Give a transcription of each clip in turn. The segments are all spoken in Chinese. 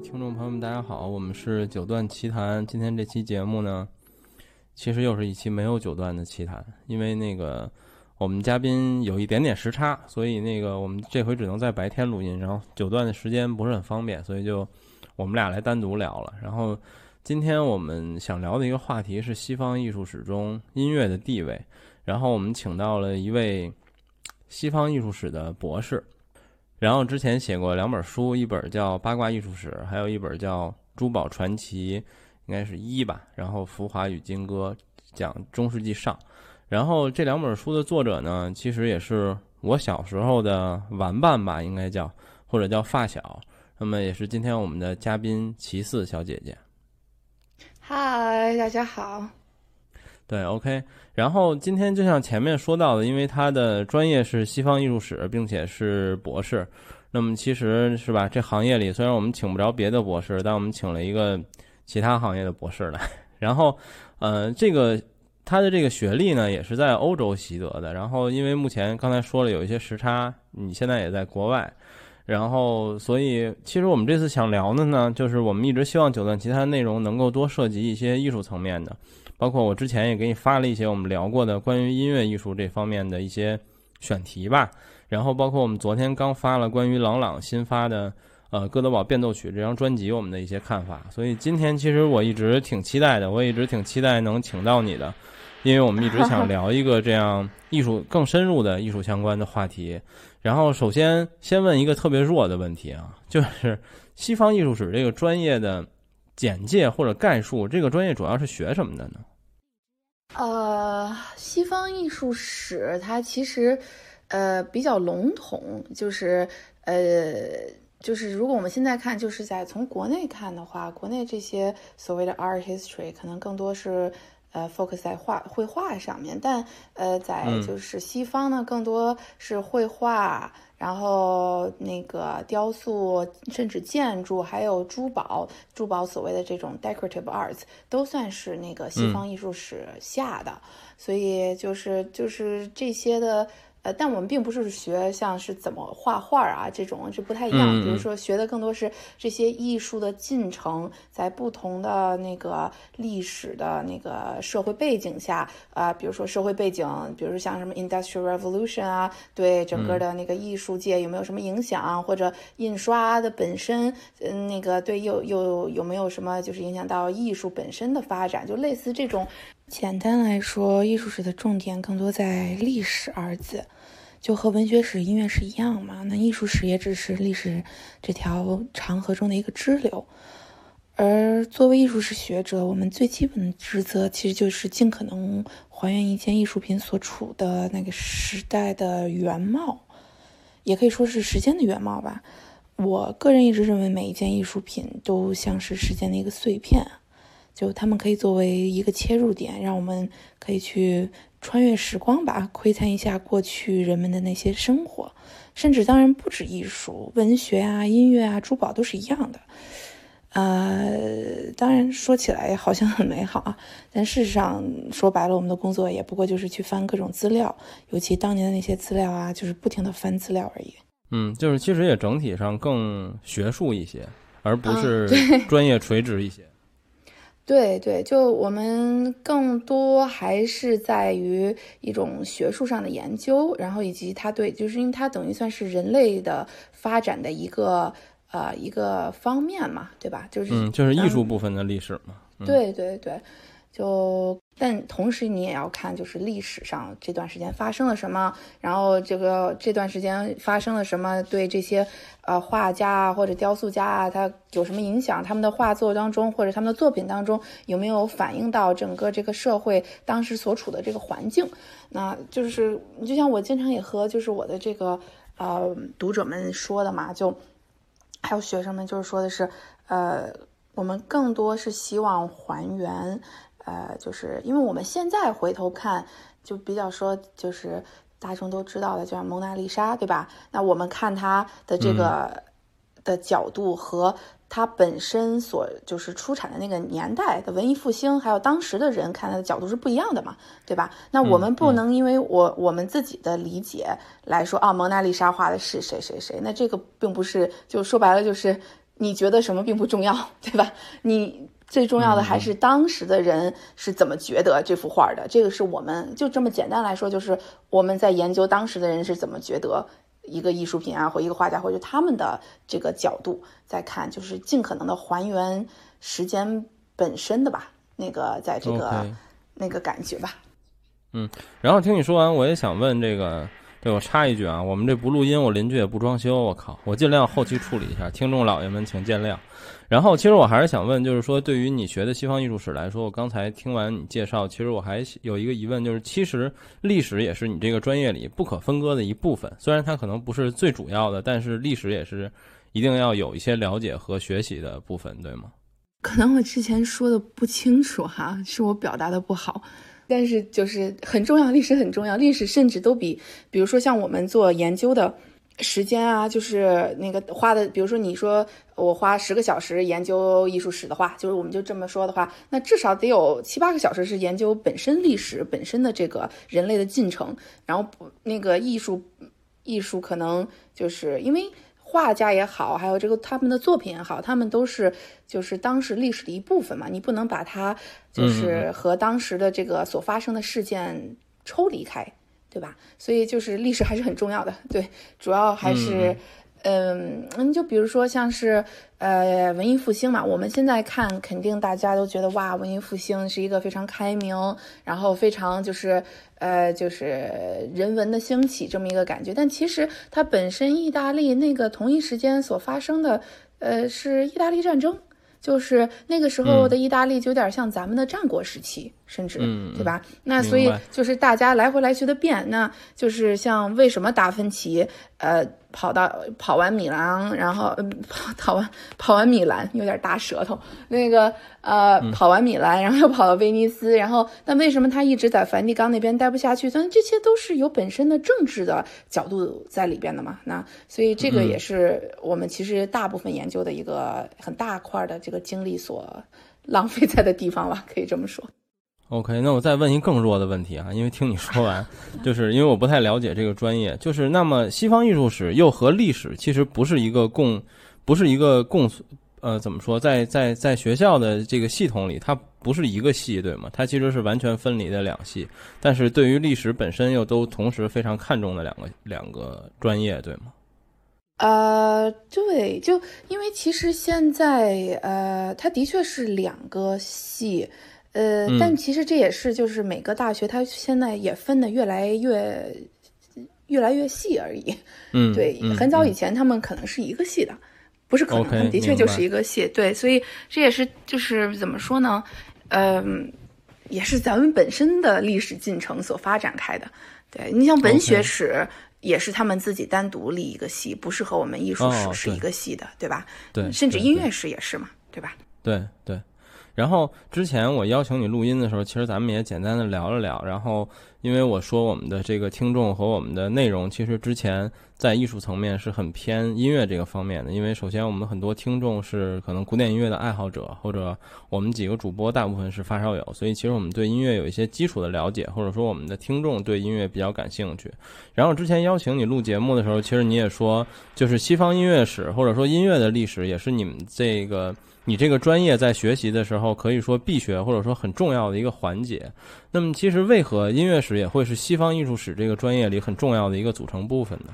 听众朋友们，大家好，我们是九段奇谈。今天这期节目呢，其实又是一期没有九段的奇谈，因为那个我们嘉宾有一点点时差，所以那个我们这回只能在白天录音，然后九段的时间不是很方便，所以就我们俩来单独聊了。然后今天我们想聊的一个话题是西方艺术史中音乐的地位，然后我们请到了一位西方艺术史的博士。然后之前写过两本书，一本叫《八卦艺术史》，还有一本叫《珠宝传奇》，应该是一吧。然后《浮华与金戈》讲中世纪上。然后这两本书的作者呢，其实也是我小时候的玩伴吧，应该叫或者叫发小。那么也是今天我们的嘉宾齐四小姐姐。嗨，大家好。对，OK。然后今天就像前面说到的，因为他的专业是西方艺术史，并且是博士。那么其实是吧，这行业里虽然我们请不着别的博士，但我们请了一个其他行业的博士来。然后，呃，这个他的这个学历呢，也是在欧洲习得的。然后因为目前刚才说了有一些时差，你现在也在国外。然后，所以其实我们这次想聊的呢，就是我们一直希望九段其他内容能够多涉及一些艺术层面的。包括我之前也给你发了一些我们聊过的关于音乐艺术这方面的一些选题吧，然后包括我们昨天刚发了关于朗朗新发的呃《哥德堡变奏曲》这张专辑我们的一些看法，所以今天其实我一直挺期待的，我一直挺期待能请到你的，因为我们一直想 聊一个这样艺术更深入的艺术相关的话题。然后首先先问一个特别弱的问题啊，就是西方艺术史这个专业的。简介或者概述，这个专业主要是学什么的呢？呃，西方艺术史它其实呃比较笼统，就是呃就是如果我们现在看，就是在从国内看的话，国内这些所谓的 art history 可能更多是呃 focus 在画绘画上面，但呃在就是西方呢，更多是绘画。然后那个雕塑，甚至建筑，还有珠宝，珠宝所谓的这种 decorative arts，都算是那个西方艺术史下的，所以就是就是这些的。呃，但我们并不是学像是怎么画画啊这种，这不太一样。比如说，学的更多是这些艺术的进程，在不同的那个历史的那个社会背景下，啊，比如说社会背景，比如说像什么 Industrial Revolution 啊，对整个的那个艺术界有没有什么影响，或者印刷的本身，嗯，那个对又又有没有什么就是影响到艺术本身的发展，就类似这种。简单来说，艺术史的重点更多在“历史”二字，就和文学史、音乐史一样嘛。那艺术史也只是历史这条长河中的一个支流。而作为艺术史学者，我们最基本的职责其实就是尽可能还原一件艺术品所处的那个时代的原貌，也可以说是时间的原貌吧。我个人一直认为，每一件艺术品都像是时间的一个碎片。就他们可以作为一个切入点，让我们可以去穿越时光吧，窥探一下过去人们的那些生活，甚至当然不止艺术、文学啊、音乐啊、珠宝都是一样的。呃，当然说起来好像很美好啊，但事实上说白了，我们的工作也不过就是去翻各种资料，尤其当年的那些资料啊，就是不停的翻资料而已。嗯，就是其实也整体上更学术一些，而不是专业垂直一些。对对，就我们更多还是在于一种学术上的研究，然后以及它对，就是因为它等于算是人类的发展的一个呃一个方面嘛，对吧？就是嗯，就是艺术部分的历史嘛。对对对。就，但同时你也要看，就是历史上这段时间发生了什么，然后这个这段时间发生了什么，对这些呃画家啊或者雕塑家啊，他有什么影响？他们的画作当中或者他们的作品当中有没有反映到整个这个社会当时所处的这个环境？那就是你就像我经常也和就是我的这个呃读者们说的嘛，就还有学生们就是说的是，呃，我们更多是希望还原。呃，就是因为我们现在回头看，就比较说，就是大众都知道的，就像蒙娜丽莎，对吧？那我们看它的这个的角度和它本身所就是出产的那个年代的文艺复兴，还有当时的人看它的角度是不一样的嘛，对吧？那我们不能因为我我们自己的理解来说啊，蒙娜丽莎画的是谁谁谁，那这个并不是，就说白了就是。你觉得什么并不重要，对吧？你最重要的还是当时的人是怎么觉得这幅画的。这个是我们就这么简单来说，就是我们在研究当时的人是怎么觉得一个艺术品啊，或一个画家，或者他们的这个角度在看，就是尽可能的还原时间本身的吧，那个在这个那个感觉吧。嗯，然后听你说完，我也想问这个。对我插一句啊，我们这不录音，我邻居也不装修，我靠，我尽量后期处理一下，听众老爷们请见谅。然后，其实我还是想问，就是说，对于你学的西方艺术史来说，我刚才听完你介绍，其实我还有一个疑问，就是其实历史也是你这个专业里不可分割的一部分，虽然它可能不是最主要的，但是历史也是一定要有一些了解和学习的部分，对吗？可能我之前说的不清楚哈，是我表达的不好。但是就是很重要，历史很重要，历史甚至都比，比如说像我们做研究的时间啊，就是那个花的，比如说你说我花十个小时研究艺术史的话，就是我们就这么说的话，那至少得有七八个小时是研究本身历史本身的这个人类的进程，然后那个艺术，艺术可能就是因为。画家也好，还有这个他们的作品也好，他们都是就是当时历史的一部分嘛，你不能把它就是和当时的这个所发生的事件抽离开，对吧？所以就是历史还是很重要的，对，主要还是。嗯，嗯，就比如说像是呃文艺复兴嘛，我们现在看肯定大家都觉得哇，文艺复兴是一个非常开明，然后非常就是呃就是人文的兴起这么一个感觉。但其实它本身意大利那个同一时间所发生的呃是意大利战争，就是那个时候的意大利就有点像咱们的战国时期，甚至对吧？那所以就是大家来回来去的变，那就是像为什么达芬奇呃。跑到跑完米兰，然后嗯，跑跑完跑完米兰有点大舌头。那个呃，跑完米兰，然后又跑到威尼斯，然后那为什么他一直在梵蒂冈那边待不下去？但这些都是有本身的政治的角度在里边的嘛。那所以这个也是我们其实大部分研究的一个很大块的这个精力所浪费在的地方吧，可以这么说。OK，那我再问一更弱的问题啊，因为听你说完，就是因为我不太了解这个专业，就是那么西方艺术史又和历史其实不是一个共，不是一个共，呃，怎么说，在在在学校的这个系统里，它不是一个系，对吗？它其实是完全分离的两系，但是对于历史本身又都同时非常看重的两个两个专业，对吗？呃，对，就因为其实现在呃，它的确是两个系。呃，但其实这也是就是每个大学它现在也分的越来越越来越细而已。嗯，对，很早以前他们可能是一个系的，不是可能，的确就是一个系。对，所以这也是就是怎么说呢？嗯，也是咱们本身的历史进程所发展开的。对你像文学史也是他们自己单独立一个系，不是和我们艺术史是一个系的，对吧？对，甚至音乐史也是嘛，对吧？对对。然后之前我邀请你录音的时候，其实咱们也简单的聊了聊。然后因为我说我们的这个听众和我们的内容，其实之前在艺术层面是很偏音乐这个方面的。因为首先我们很多听众是可能古典音乐的爱好者，或者我们几个主播大部分是发烧友，所以其实我们对音乐有一些基础的了解，或者说我们的听众对音乐比较感兴趣。然后之前邀请你录节目的时候，其实你也说，就是西方音乐史或者说音乐的历史，也是你们这个。你这个专业在学习的时候，可以说必学或者说很重要的一个环节。那么，其实为何音乐史也会是西方艺术史这个专业里很重要的一个组成部分呢？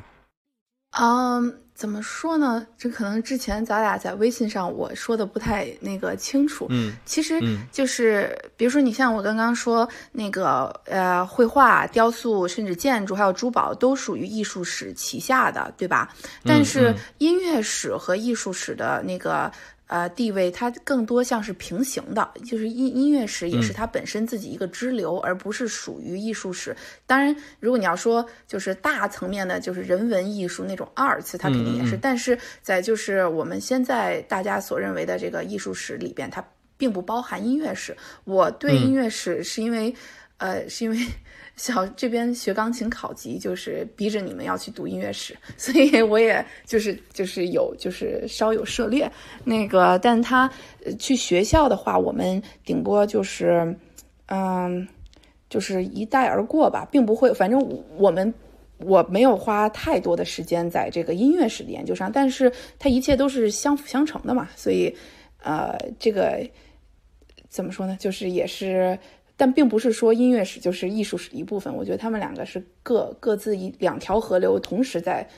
嗯，怎么说呢？这可能之前咱俩在微信上我说的不太那个清楚。嗯，其实就是比如说，你像我刚刚说那个呃，绘画、雕塑，甚至建筑，还有珠宝，都属于艺术史旗下的，对吧？但是音乐史和艺术史的那个。呃，地位它更多像是平行的，就是音音乐史也是它本身自己一个支流，而不是属于艺术史。当然，如果你要说就是大层面的，就是人文艺术那种二次，它肯定也是。但是在就是我们现在大家所认为的这个艺术史里边，它并不包含音乐史。我对音乐史是因为，呃，是因为。小这边学钢琴考级，就是逼着你们要去读音乐史，所以我也就是就是有就是稍有涉猎那个，但他去学校的话，我们顶多就是嗯，就是一带而过吧，并不会，反正我们。我没有花太多的时间在这个音乐史的研究上，但是它一切都是相辅相成的嘛，所以，呃，这个怎么说呢？就是也是，但并不是说音乐史就是艺术史的一部分。我觉得他们两个是各各自一两条河流同时在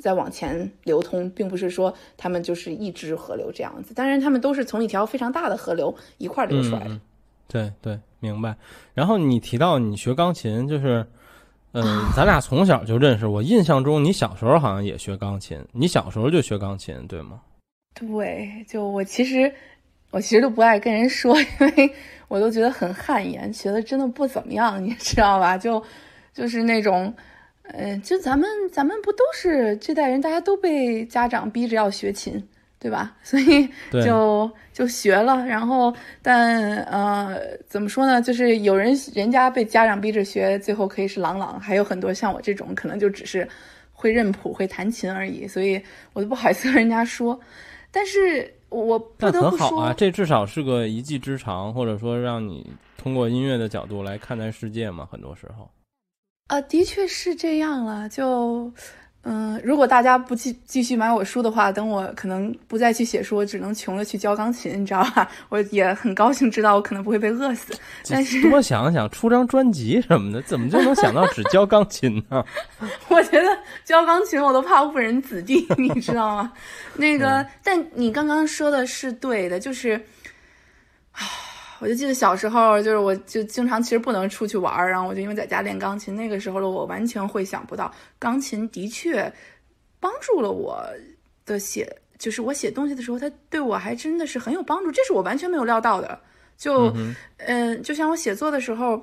在往前流通，并不是说他们就是一支河流这样子。当然，他们都是从一条非常大的河流一块流出来的。对对，明白。然后你提到你学钢琴，就是。嗯，咱俩从小就认识。我印象中，你小时候好像也学钢琴。你小时候就学钢琴，对吗？对，就我其实，我其实都不爱跟人说，因为我都觉得很汗颜，学的真的不怎么样，你知道吧？就就是那种，嗯，就咱们咱们不都是这代人，大家都被家长逼着要学琴。对吧？所以就就学了，然后但呃，怎么说呢？就是有人人家被家长逼着学，最后可以是朗朗；还有很多像我这种，可能就只是会认谱、会弹琴而已。所以我都不好意思跟人家说。但是我不得不说啊，这至少是个一技之长，或者说让你通过音乐的角度来看待世界嘛。很多时候啊，的确是这样了，就。嗯，如果大家不继继续买我书的话，等我可能不再去写书，我只能穷了去教钢琴，你知道吧？我也很高兴知道我可能不会被饿死。但是多想想出张专辑什么的，怎么就能想到只教钢琴呢？我觉得教钢琴我都怕误人子弟，你知道吗？那个，但你刚刚说的是对的，就是啊。我就记得小时候，就是我就经常其实不能出去玩儿，然后我就因为在家练钢琴。那个时候的我完全会想不到，钢琴的确帮助了我的写，就是我写东西的时候，它对我还真的是很有帮助。这是我完全没有料到的。就嗯，就像我写作的时候。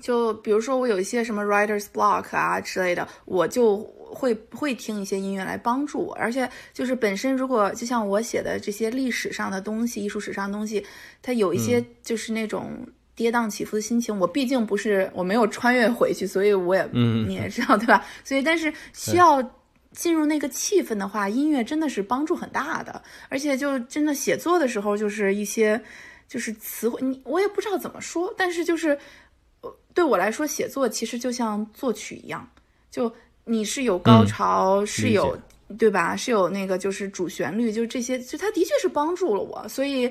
就比如说我有一些什么 writer's block 啊之类的，我就会会听一些音乐来帮助我。而且就是本身如果就像我写的这些历史上的东西、艺术史上的东西，它有一些就是那种跌宕起伏的心情。我毕竟不是我没有穿越回去，所以我也嗯你也知道对吧？所以但是需要进入那个气氛的话，音乐真的是帮助很大的。而且就真的写作的时候，就是一些就是词汇，你我也不知道怎么说，但是就是。对我来说，写作其实就像作曲一样，就你是有高潮，是有对吧？是有那个就是主旋律，就这些，就它的确是帮助了我。所以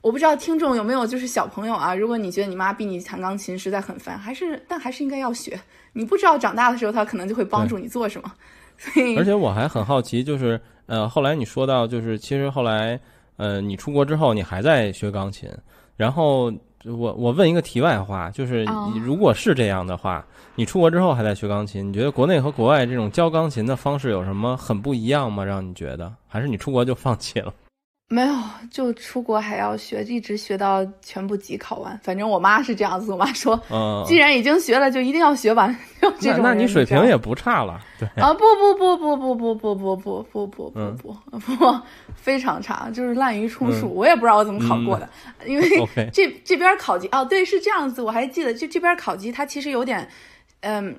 我不知道听众有没有就是小朋友啊？如果你觉得你妈逼你弹钢琴实在很烦，还是但还是应该要学。你不知道长大的时候，他可能就会帮助你做什么。所以，而且我还很好奇，就是呃，后来你说到，就是其实后来呃，你出国之后，你还在学钢琴，然后。我我问一个题外话，就是你如果是这样的话，你出国之后还在学钢琴，你觉得国内和国外这种教钢琴的方式有什么很不一样吗？让你觉得，还是你出国就放弃了？没有，就出国还要学，一直学到全部级考完。反正我妈是这样子，我妈说，嗯，既然已经学了，就一定要学完。那那你水平也不差了，对啊，不不不不不不不不不不不不不不，非常差，就是滥竽充数。我也不知道我怎么考过的，因为 这这边考级哦，对，是这样子，我还记得，就这边考级，它其实有点，嗯。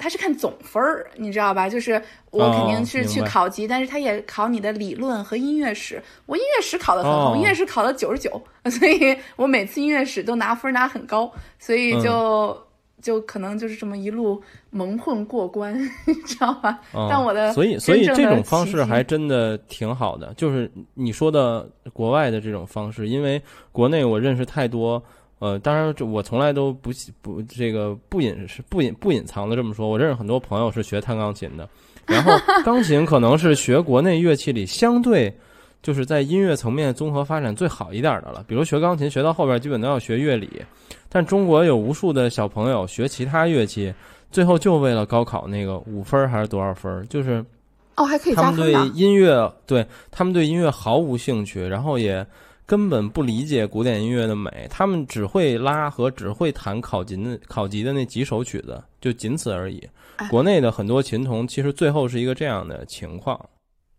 他是看总分儿，你知道吧？就是我肯定是去考级，但是他也考你的理论和音乐史。我音乐史考得很好，音乐史考了九十九，所以我每次音乐史都拿分拿很高，所以就就可能就是这么一路蒙混过关，你知道吧？但我的所以所以这种方式还真的挺好的，就是你说的国外的这种方式，因为国内我认识太多。呃，当然，我从来都不不这个不隐是不隐不隐藏的这么说。我认识很多朋友是学弹钢琴的，然后 钢琴可能是学国内乐器里相对就是在音乐层面综合发展最好一点的了。比如学钢琴学到后边基本都要学乐理，但中国有无数的小朋友学其他乐器，最后就为了高考那个五分还是多少分，就是哦还可以他们对音乐对他们对音乐毫无兴趣，然后也。根本不理解古典音乐的美，他们只会拉和只会弹考级的考级的那几首曲子，就仅此而已。国内的很多琴童其实最后是一个这样的情况。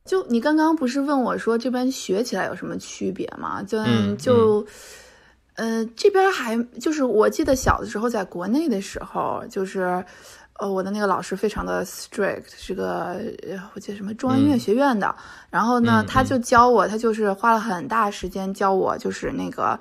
就你刚刚不是问我说这边学起来有什么区别吗？就就，呃，这边还就是我记得小的时候在国内的时候就是。呃，我的那个老师非常的 strict，是个我记得什么中央音乐学院的。然后呢，他就教我，他就是花了很大时间教我，就是那个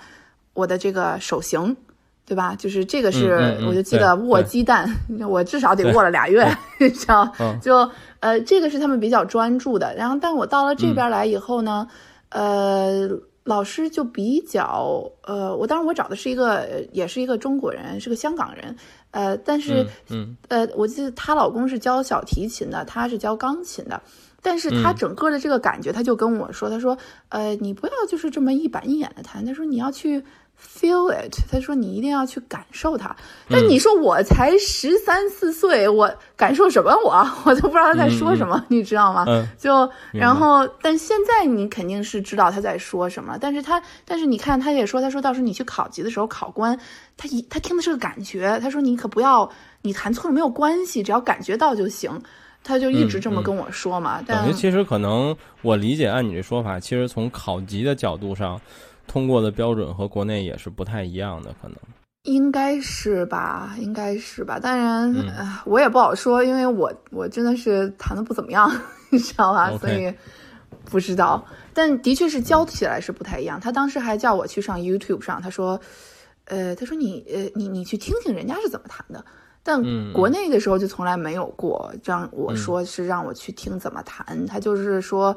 我的这个手型，对吧？就是这个是，嗯嗯嗯我就记得握鸡蛋，我至少得握了俩月，你知道？嗯就呃，这个是他们比较专注的。然后，但我到了这边来以后呢，呃，老师就比较呃，我当然我找的是一个，呃也是一个中国人，是个香港人，呃，但是嗯呃，我记得她老公是教小提琴的，她是教钢琴的。但是嗯他整个的这个感觉，她就跟我说：“她说，呃，你不要就是这么一板一眼的弹，她说你要去 feel it，他说你一定要去感受它。但你说我才十三四岁，我感受什么我？我都不知道他在说什么，你知道吗？嗯就然后，但现在你肯定是知道他在说什么，但是他，但是你看，他也说，他说到时候你去考级的时候，考官他一他听的是个感觉，他说你可不要你弹错了没有关系，只要感觉到就行。他就一直这么跟我说嘛，但其实可能我理解，按你这说法，其实从考级的角度上，通过的标准和国内也是不太一样的，可能。应该是吧，应该是吧。当然，嗯呃我也不好说，因为我我真的是弹的不怎么样，你知道吧所以不知道。但的确是教起来是不太一样。他当时还叫我去上 YouTube 上，他说，呃，他说你呃你你去听听人家是怎么弹的。但嗯国内的时候就从来没有过，让我说是让我去听怎么弹，他就是说，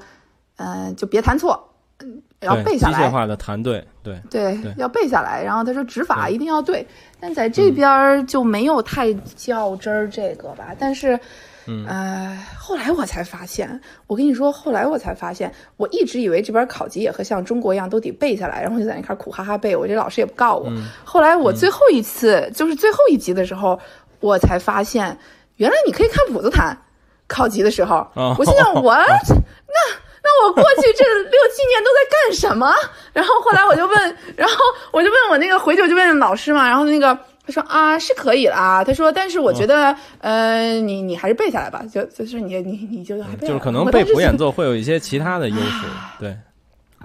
嗯、就别弹错，嗯，要背下来。机械化的弹对对，对，对要背下来。然后他说指法一定要对，但在这边就没有太较真儿这个吧。但是，嗯呃，后来我才发现，我跟你说，后来我才发现，我一直以为这边考级也和像中国一样都得背下来，然后就在那开始苦哈哈背，我这老师也不告我。嗯后来我最后一次、就是最后一集的时候，我才发现，原来你可以看谱子弹。考级的时候，哦我心想 我那那我过去这六七年都在干什么？然后后来我就问，然后我就问我那个回去我就问老师嘛，然后那个他说啊是可以了啊，他说但是我觉得、呃你你还是背下来吧，就就是你你你就还背就是可能背谱演奏会有一些其他的优势，对，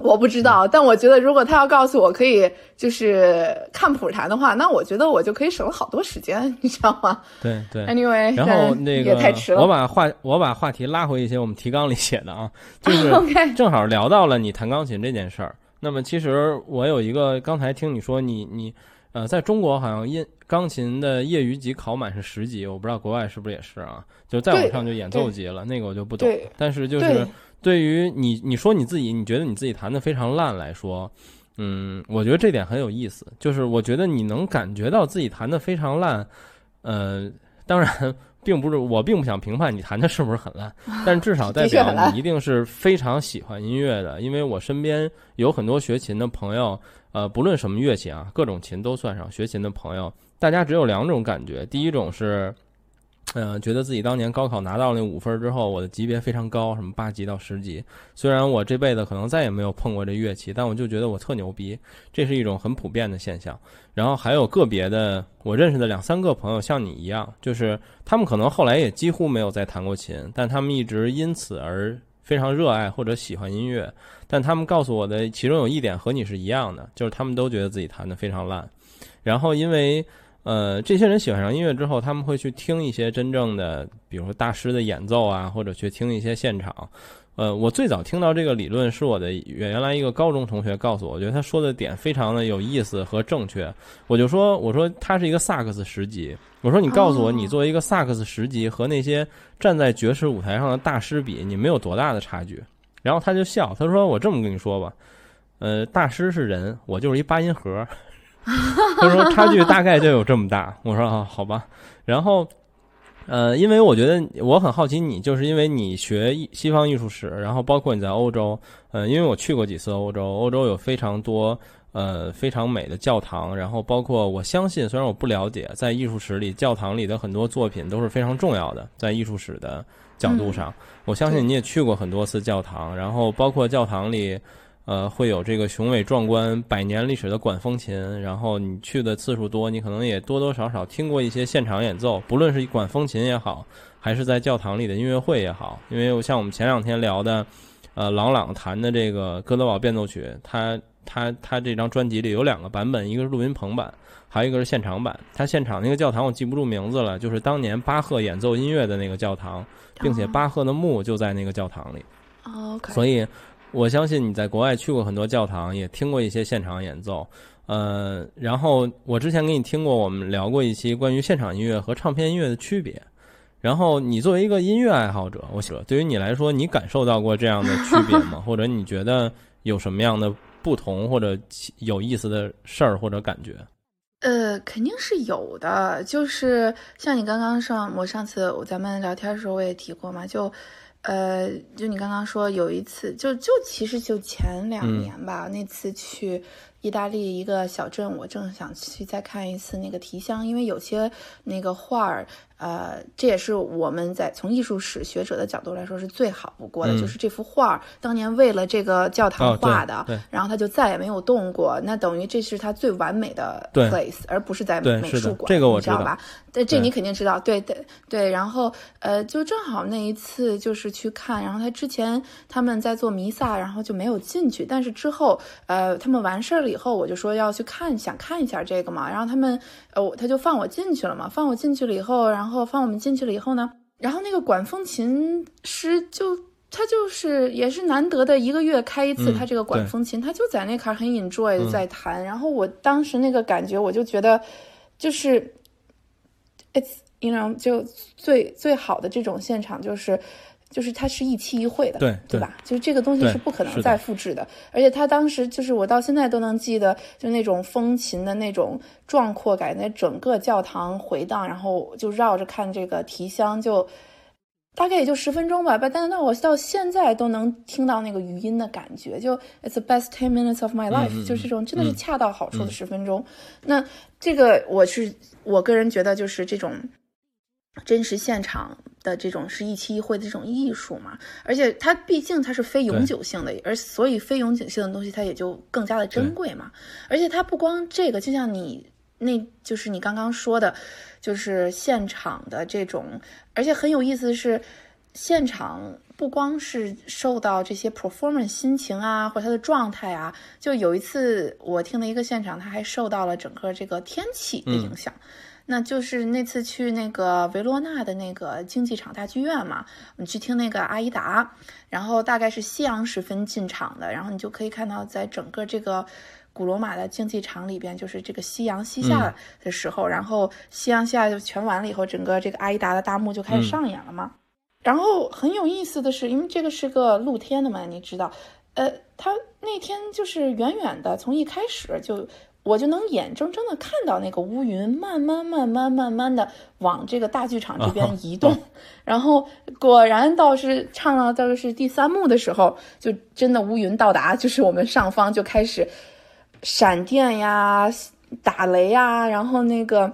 我不知道，但我觉得如果他要告诉我可以就是看谱弹的话，那我觉得我就可以省了好多时间，你知道吗对对。？Anyway，然后那个也太迟，了。我把话我把话题拉回一些我们提纲里写的啊，就是正好聊到了你弹钢琴这件事儿。那么其实我有一个，刚才听你说你你呃，在中国好像音钢琴的业余级考满是十级，我不知道国外是不是也是啊？就再往上就演奏级了，那个我就不懂。但是就是对对于你你说你自己，你觉得你自己弹的非常烂来说，嗯，我觉得这点很有意思。就是我觉得你能感觉到自己弹的非常烂，呃，当然。并不是我并不想评判你弹的是不是很烂，但至少代表你一定是非常喜欢音乐的。因为我身边有很多学琴的朋友，呃，不论什么乐器啊，各种琴都算上。学琴的朋友，大家只有两种感觉，第一种是，呃，觉得自己当年高考拿到那五分之后，我的级别非常高，什么八级到十级。虽然我这辈子可能再也没有碰过这乐器，但我就觉得我特牛逼，这是一种很普遍的现象。然后还有个别的，我认识的两三个朋友像你一样，就是他们可能后来也几乎没有再弹过琴，但他们一直因此而非常热爱或者喜欢音乐。但他们告诉我的其中有一点和你是一样的，就是他们都觉得自己弹得非常烂。然后因为呃，这些人喜欢上音乐之后，他们会去听一些真正的，比如说大师的演奏啊，或者去听一些现场。呃，我最早听到这个理论是我的原来一个高中同学告诉我，我觉得他说的点非常的有意思和正确。我就说，我说他是一个萨克斯十级，我说你告诉我，哦你作为一个萨克斯十级和那些站在爵士舞台上的大师比，你没有多大的差距？然后他就笑，他说我这么跟你说吧，呃，大师是人，我就是一八音盒。他说差距大概就有这么大。我说啊，好吧。然后，呃，因为我觉得我很好奇你，就是因为你学西方艺术史，然后包括你在欧洲，呃，因为我去过几次欧洲，欧洲有非常多呃非常美的教堂，然后包括我相信，虽然我不了解，在艺术史里，教堂里的很多作品都是非常重要的，在艺术史的角度上，我相信你也去过很多次教堂，然后包括教堂里。呃，会有这个雄伟壮观、百年历史的管风琴，然后你去的次数多，你可能也多多少少听过一些现场演奏，不论是管风琴也好，还是在教堂里的音乐会也好。因为像我们前两天聊的，呃，朗朗弹的这个哥德堡变奏曲，他他他这张专辑里有两个版本，一个是录音棚版，还有一个是现场版。他现场那个教堂我记不住名字了，就是当年巴赫演奏音乐的那个教堂，并且巴赫的墓就在那个教堂里。哦所以，我相信你在国外去过很多教堂，也听过一些现场演奏。呃，然后我之前给你听过，我们聊过一期关于现场音乐和唱片音乐的区别。然后你作为一个音乐爱好者，我想对于你来说，你感受到过这样的区别吗？或者你觉得有什么样的不同或者有意思的事儿或者感觉？呃，肯定是有的。就是像你刚刚上，我上次咱们聊天的时候我也提过嘛，就呃，就你刚刚说有一次，就就其实就前两年吧，那次去。意大利一个小镇，我正想去再看一次那个提香，因为有些那个画儿，呃，这也是我们在从艺术史学者的角度来说是最好不过的，就是这幅画当年为了这个教堂画的，然后他就再也没有动过，那等于这是他最完美的 place，而不是在美术馆，这个我知道吧？但，这你肯定知道，对对对。然后呃，就正好那一次就是去看，然后他之前他们在做弥撒，然后就没有进去，但是之后呃，他们完事儿了。以后我就说要去看，想看一下这个嘛，然后他们，呃，他就放我进去了嘛，放我进去了以后，然后放我们进去了以后呢，然后那个管风琴师就他就是也是难得的一个月开一次，他这个管风琴，他就在那块很 enjoy 在弹，然后我当时那个感觉，我就觉得就是，it's you know 就最最好的这种现场就是。就是它是一期一会的，对对吧？就是这个东西是不可能再复制的，而且他当时就是我到现在都能记得，就那种风琴的那种壮阔感，那整个教堂回荡，然后就绕着看这个提香，就大概也就十分钟吧。但但我到现在都能听到那个余音的感觉，就 It's the best ten minutes of my life，就是这种真的是恰到好处的十分钟。那这个我是我个人觉得就是这种。真实现场的这种是一期一会的这种艺术嘛，而且它毕竟它是非永久性的，而所以非永久性的东西它也就更加的珍贵嘛。而且它不光这个，就像你那就是你刚刚说的，就是现场的这种，而且很有意思的是，现场不光是受到这些 performance 心情啊，或者他的状态啊，就有一次我听了一个现场，他还受到了整个这个天气的影响。那就是那次去那个维罗纳的那个竞技场大剧院嘛，你去听那个阿依达，然后大概是夕阳时分进场的，然后你就可以看到在整个这个古罗马的竞技场里边，就是这个夕阳西下的时候，然后夕阳西下就全完了以后，整个这个阿依达的大幕就开始上演了嘛。然后很有意思的是，因为这个是个露天的嘛，你知道，呃，他那天就是远远的从一开始就。我就能眼睁睁的看到那个乌云慢慢、慢慢、慢慢的往这个大剧场这边移动，然后果然倒是唱到到是第三幕的时候，就真的乌云到达，就是我们上方就开始闪电呀、打雷呀，然后那个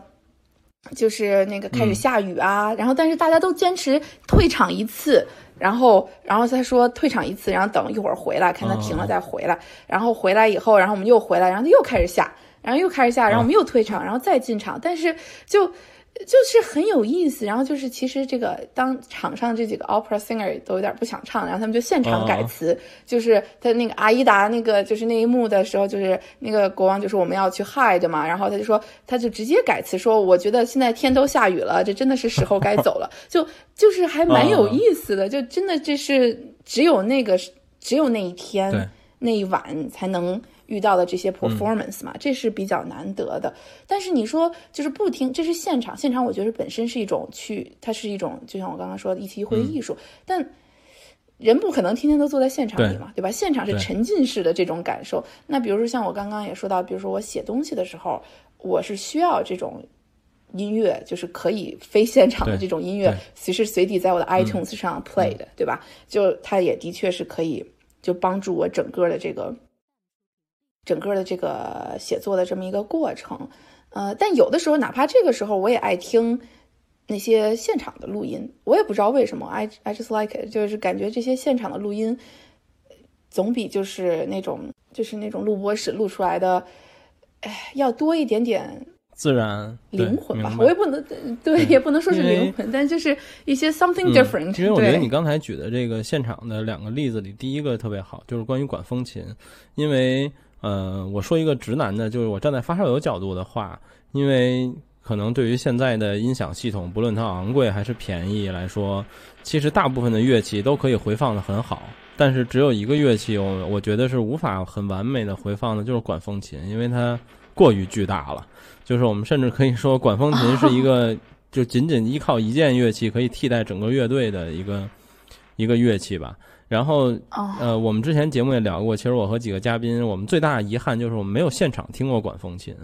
就是那个开始下雨啊，然后但是大家都坚持退场一次。然后，然后他说退场一次，然后等一会儿回来，看他停了再回来。然后回来以后，然后我们又回来，然后他又开始下，然后又开始下，然后我们又退场，然后再进场。但是就就是很有意思。然后就是其实这个当场上这几个 opera singer 都有点不想唱，然后他们就现场改词。就是他那个阿依达那个就是那一幕的时候，就是那个国王就说我们要去 hide 嘛，然后他就说他就直接改词说我觉得现在天都下雨了，这真的是时候该走了。就。就是还蛮有意思的，就真的这是只有那个只有那一天那一晚才能遇到的这些 performance 嘛，这是比较难得的。但是你说就是不听，这是现场，现场我觉得本身是一种去，它是一种就像我刚刚说的一期一会艺术，但人不可能天天都坐在现场里嘛，对吧？现场是沉浸式的这种感受。那比如说像我刚刚也说到，比如说我写东西的时候，我是需要这种。音乐就是可以非现场的这种音乐，随时随地在我的 iTunes 上 play 的，对吧？就它也的确是可以，就帮助我整个的这个，整个的这个写作的这么一个过程。呃，但有的时候，哪怕这个时候，我也爱听那些现场的录音。我也不知道为什么，I I just like it，就是感觉这些现场的录音总比就是那种就是那种录播室录出来的，哎，要多一点点。自然灵魂吧，我也不能 对，也不能说是灵魂，但就是一些 something different。因为我觉得你刚才举的这个现场的两个例子里，第一个特别好，就是关于管风琴。因为呃，我说一个直男的，就是我站在发烧友角度的话，因为可能对于现在的音响系统，不论它昂贵还是便宜来说，其实大部分的乐器都可以回放的很好，但是只有一个乐器，我我觉得是无法很完美的回放的，就是管风琴，因为它。过于巨大了。就是我们甚至可以说，管风琴是一个 就仅仅依靠一件乐器可以替代整个乐队的一个一个乐器吧。然后呃，我们之前节目也聊过，其实我和几个嘉宾，我们最大的遗憾就是我们没有现场听过管风琴。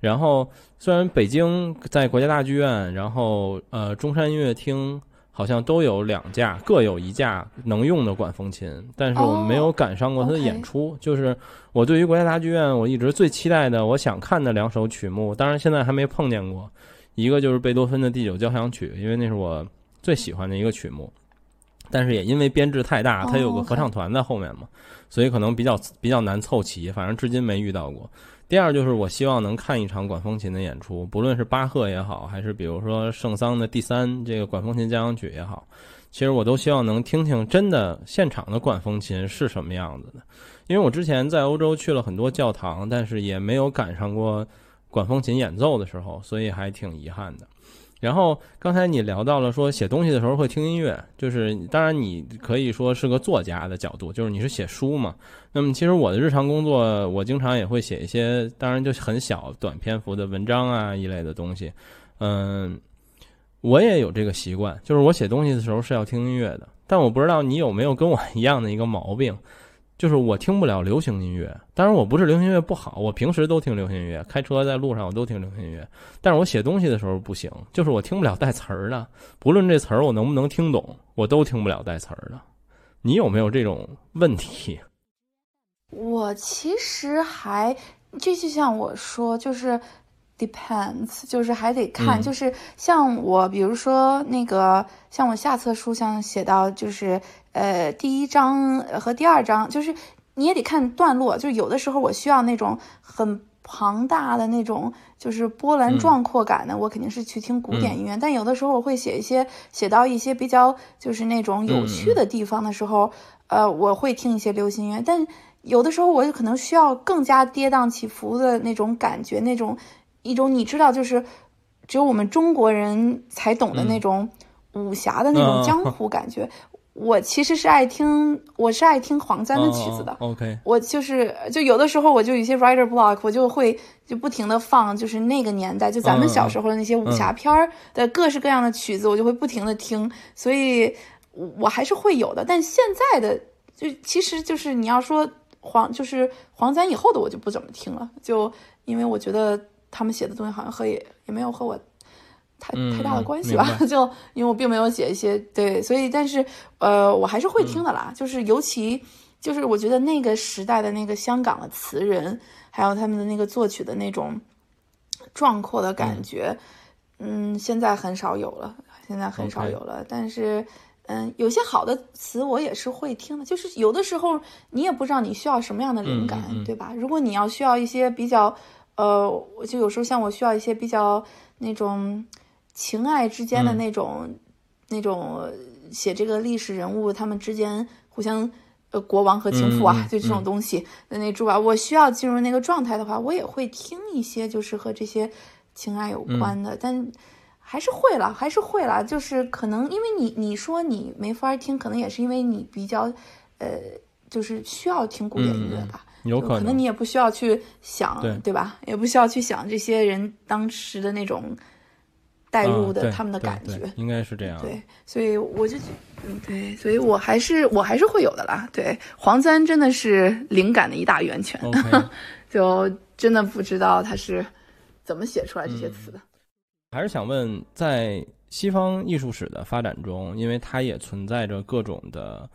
然后虽然北京在国家大剧院，然后呃中山音乐厅。好像都有两架，各有一架能用的管风琴，但是我们没有赶上过他的演出。就是我对于国家大剧院，我一直最期待的，我想看的两首曲目，当然现在还没碰见过。一个就是贝多芬的第九交响曲，因为那是我最喜欢的一个曲目，但是也因为编制太大，它有个合唱团在后面嘛，所以可能比较比较难凑齐。反正至今没遇到过。第二就是我希望能看一场管风琴的演出，不论是巴赫也好，还是比如说圣桑的第三这个管风琴交响曲也好，其实我都希望能听听真的现场的管风琴是什么样子的。因为我之前在欧洲去了很多教堂，但是也没有赶上过管风琴演奏的时候，所以还挺遗憾的。然后刚才你聊到了说写东西的时候会听音乐，就是当然你可以说是个作家的角度，就是你是写书嘛。那么其实我的日常工作，我经常也会写一些，当然就很小短篇幅的文章啊一类的东西。嗯，我也有这个习惯，就是我写东西的时候是要听音乐的。但我不知道你有没有跟我一样的一个毛病。就是我听不了流行音乐，当然我不是流行音乐不好，我平时都听流行音乐，开车在路上我都听流行音乐，但是我写东西的时候不行，就是我听不了带词儿的，不论这词儿我能不能听懂，我都听不了带词儿的。你有没有这种问题？我其实还，这就像我说，就是 depends，就是还得看，就是像我，比如说那个，像我下册书上写到，就是。呃，第一章和第二章，就是你也得看段落，就有的时候我需要那种很庞大的那种，就是波澜壮阔感的，我肯定是去听古典音乐。但有的时候我会写一些，写到一些比较就是那种有趣的地方的时候，呃，我会听一些流行音乐。但有的时候我可能需要更加跌宕起伏的那种感觉，那种一种你知道，就是只有我们中国人才懂的那种武侠的那种江湖感觉。我其实是爱听，我是爱听黄簪的曲子的。OK，我就是就有的时候我就有些 writer block，我就会就不停的放，就是那个年代就咱们小时候的那些武侠片儿的各式各样的曲子，我就会不停的听，所以我还是会有的。但现在的就其实就是你要说黄就是黄簪以后的我就不怎么听了，就因为我觉得他们写的东西好像和也也没有和我。太太大的关系吧，就因为我并没有写一些对，所以但是呃，我还是会听的啦。就是尤其就是我觉得那个时代的那个香港的词人，还有他们的那个作曲的那种壮阔的感觉，嗯，现在很少有了，现在很少有了。但是嗯，有些好的词我也是会听的。就是有的时候你也不知道你需要什么样的灵感，对吧？如果你要需要一些比较呃，我就有时候像我需要一些比较那种。情爱之间的那种，那种写这个历史人物他们之间互相，呃，国王和情妇啊，就这种东西的那种啊，我需要进入那个状态的话，我也会听一些就是和这些情爱有关的，但还是会了，还是会了，就是可能因为你你说你没法听，可能也是因为你比较，呃，就是需要听古典音乐吧，有可能你也不需要去想，对吧？也不需要去想这些人当时的那种。带入的他们的感觉，应该是这样。对，所以我就，嗯，对，所以我还是我还是会有的啦。对，黄三真的是灵感的一大源泉，就真的不知道他是怎么写出来这些词的。还是想问，在西方艺术史的发展中，因为它也存在着各种的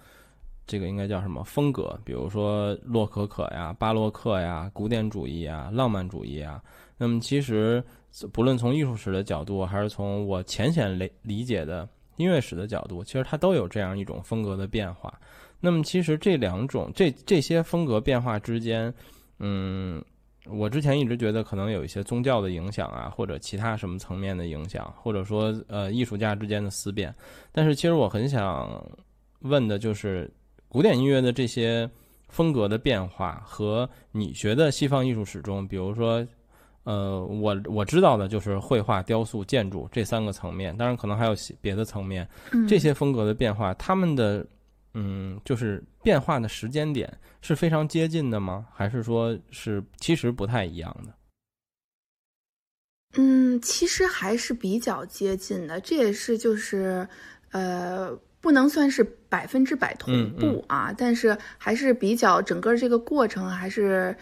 这个应该叫什么风格，比如说洛可可呀、巴洛克呀、古典主义啊、浪漫主义啊，那么其实。不论从艺术史的角度，还是从我浅显理理解的音乐史的角度，其实它都有这样一种风格的变化。那么，其实这两种这这些风格变化之间，嗯，我之前一直觉得可能有一些宗教的影响啊，或者其他什么层面的影响，或者说呃艺术家之间的思辨。但是，其实我很想问的就是，古典音乐的这些风格的变化和你学的西方艺术史中，比如说。呃，我我知道的就是绘画、雕塑、建筑这三个层面，当然可能还有别的层面。这些风格的变化，他们的嗯，就是变化的时间点是非常接近的吗？还是说是其实不太一样的？嗯，其实还是比较接近的，这也是就是呃，不能算是百分之百同步啊，但是还是比较整个这个过程还是。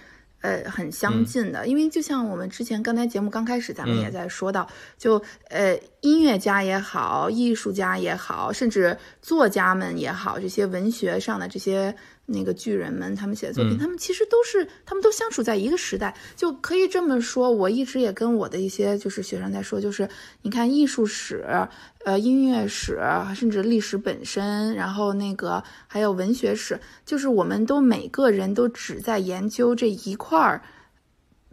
呃，很相近的，因为就像我们之前刚才节目刚开始，咱们也在说到，就呃，音乐家也好，艺术家也好，甚至作家们也好，这些文学上的这些。那个巨人们，他们写的作品，他们其实都是，他们都相处在一个时代，就可以这么说。我一直也跟我的一些就是学生在说，就是你看艺术史、呃音乐史，甚至历史本身，然后那个还有文学史，就是我们都每个人都只在研究这一块儿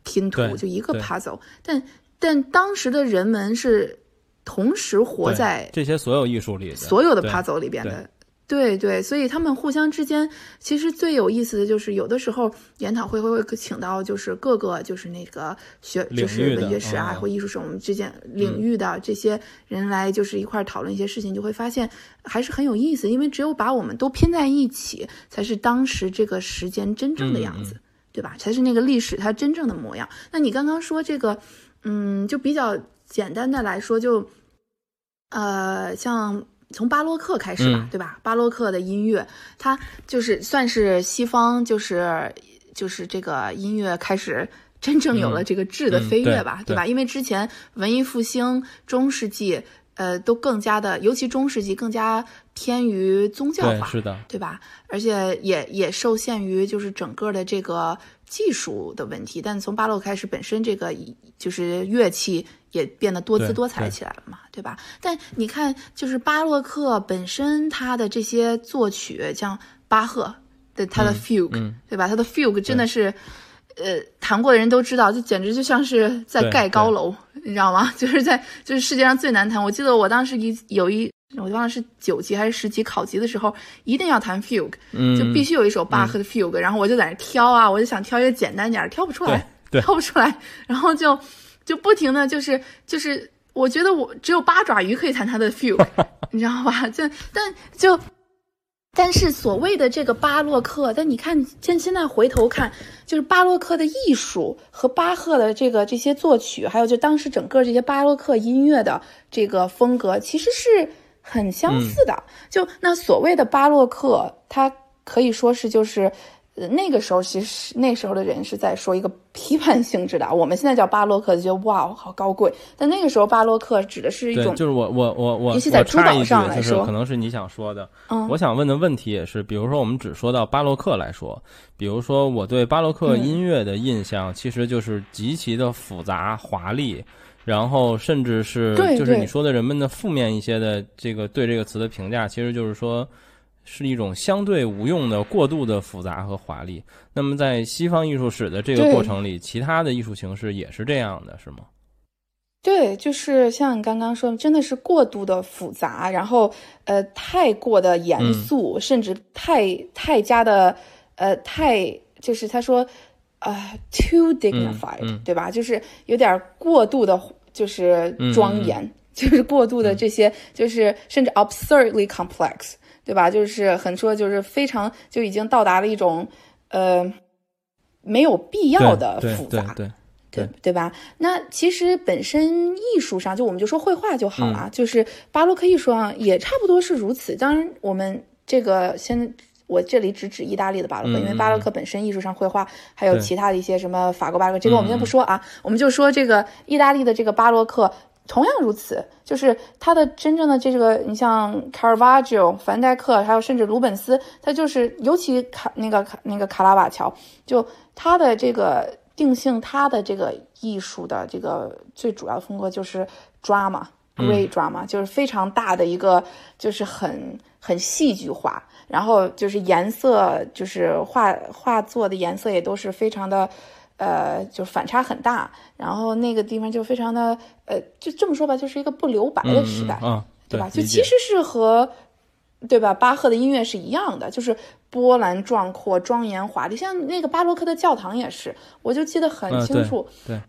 拼图，就一个 puzzle。但但当时的人们是同时活在这些所有艺术里，所有的 puzzle 里边的。对对，所以他们互相之间，其实最有意思的就是，有的时候研讨会会会请到就是各个就是那个学就是文学史啊或艺术史我们之间领域的这些人来就是一块讨论一些事情，就会发现还是很有意思，因为只有把我们都拼在一起，才是当时这个时间真正的样子，对吧？才是那个历史它真正的模样。那你刚刚说这个，嗯，就比较简单的来说，就呃像。从巴洛克开始吧，对吧？巴洛克的音乐，它就是算是西方，就是就是这个音乐开始真正有了这个质的飞跃吧，对吧？因为之前文艺复兴、中世纪，呃，都更加的，尤其中世纪更加偏于宗教化，是的，对吧？而且也也受限于就是整个的这个技术的问题。但从巴洛克开始，本身这个就是乐器。也变得多姿多彩起来了嘛，对吧？但你看，就是巴洛克本身，他的这些作曲，像巴赫的他的 fugue，对吧？他的 fugue 真的是，呃，弹过的人都知道，就简直就像是在盖高楼，你知道吗？就是在就是世界上最难弹。我记得我当时一有一，我忘了是九级还是十级考级的时候，一定要弹 fugue，就必须有一首巴赫的 fugue，然后我就在那挑啊，我就想挑一个简单点，挑不出来，挑不出来，然后就。就不停的就是就是，我觉得我只有八爪鱼可以弹他的 feel，你知道吧？就但就，但是所谓的这个巴洛克，但你看现现在回头看，就是巴洛克的艺术和巴赫的这个这些作曲，还有就当时整个这些巴洛克音乐的这个风格，其实是很相似的。就那所谓的巴洛克，它可以说是就是。那个时候，其实那时候的人是在说一个批判性质的。我们现在叫巴洛克，就觉得哇，好高贵。但那个时候，巴洛克指的是一种，就是我我我我，在珠宝上来说，可能是你想说的。嗯，我想问的问题也是，比如说我们只说到巴洛克来说，比如说我对巴洛克音乐的印象，其实就是极其的复杂华丽，然后甚至是就是你说的人们的负面一些的这个对这个词的评价，其实就是说。是一种相对无用的、过度的复杂和华丽。那么，在西方艺术史的这个过程里，其他的艺术形式也是这样的，是吗？对，就是像你刚刚说的，真的是过度的复杂，然后呃，太过的严肃，甚至太太加的呃，太就是他说呃，too dignified，对吧？就是有点过度的，就是庄严，就是过度的这些，就是甚至 absurdly complex。对吧？就是很说，就是非常就已经到达了一种，呃，没有必要的复杂，对对对吧？那其实本身艺术上，就我们就说绘画就好了，就是巴洛克艺术上也差不多是如此。当然，我们这个先，我这里只指意大利的巴洛克，因为巴洛克本身艺术上绘画还有其他的一些什么法国巴洛克，这个我们先不说啊，我们就说这个意大利的这个巴洛克。同样如此，就是他的真正的这个，你像卡尔瓦乔、凡戴克，还有甚至鲁本斯，他就是尤其卡那个卡那个卡拉瓦乔，就他的这个定性，他的这个艺术的这个最主要的风格就是 drama，great drama，就是非常大的一个，就是很很戏剧化，然后就是颜色，就是画画作的颜色也都是非常的。呃，就反差很大，然后那个地方就非常的，呃，就这么说吧，就是一个不留白的时代，对吧？就其实是和，对吧？巴赫的音乐是一样的，就是波澜壮阔、庄严华丽，像那个巴洛克的教堂也是，我就记得很清楚，对，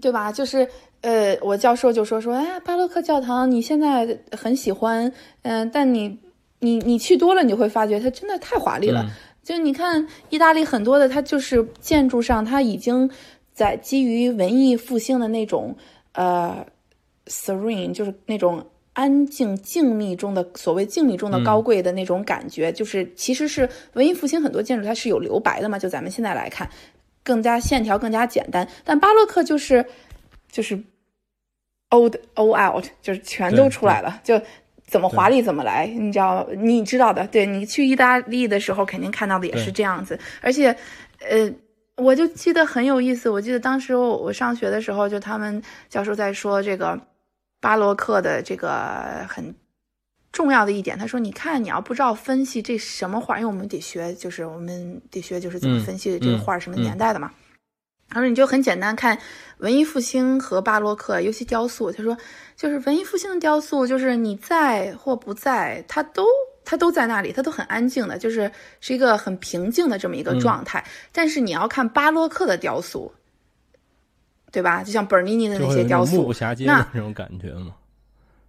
对吧？就是呃，我教授就说说，哎，巴洛克教堂你现在很喜欢，嗯，但你你你去多了，你会发觉它真的太华丽了。就你看，意大利很多的，它就是建筑上，它已经在基于文艺复兴的那种呃 serene，就是那种安静静谧中的所谓静谧中的高贵的那种感觉，就是其实是文艺复兴很多建筑它是有留白的嘛，就咱们现在来看，更加线条更加简单，但巴洛克就是就是 old all out，就是全都出来了，就怎么华丽怎么来，你知道你知道的，对你去意大利的时候肯定看到的也是这样子，而且呃。我就记得很有意思，我记得当时我我上学的时候，就他们教授在说这个巴洛克的这个很重要的一点，他说：“你看，你要不知道分析这什么画，因为我们得学，就是我们得学，就是怎么分析这个画什么年代的嘛。”他说：“你就很简单看文艺复兴和巴洛克，尤其雕塑。他说，就是文艺复兴的雕塑，就是你在或不在，它都。”它都在那里，它都很安静的，就是是一个很平静的这么一个状态。但是你要看巴洛克的雕塑，对吧？就像本尼尼的那些雕塑，目不暇接的那种感觉吗？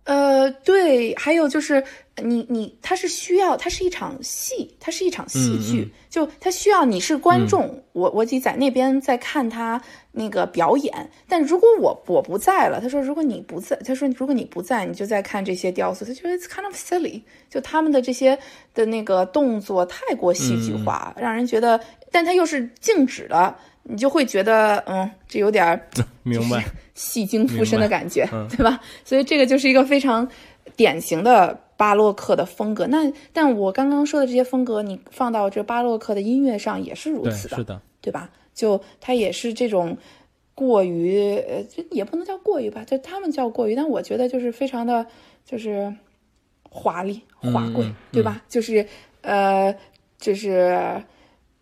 呃，对，还有就是你你，它是需要，它是一场戏，它是一场戏剧，就它需要你是观众，我我得在那边在看他那个表演。但如果我我不在了，他说如果你不在，他说如果你不在，你就在看这些雕塑，他觉得 it's kind of silly，就他们的这些的那个动作太过戏剧化，让人觉得，但他又是静止的。你就会觉得，嗯，这有点儿，明白，戏精附身的感觉，对吧？所以这个就是一个非常典型的巴洛克的风格。那但我刚刚说的这些风格，你放到这巴洛克的音乐上也是如此的，是的，对吧？就它也是这种过于，呃，也不能叫过于吧，就他们叫过于，但我觉得就是非常的，就是华丽华贵，对吧？就是呃，就是。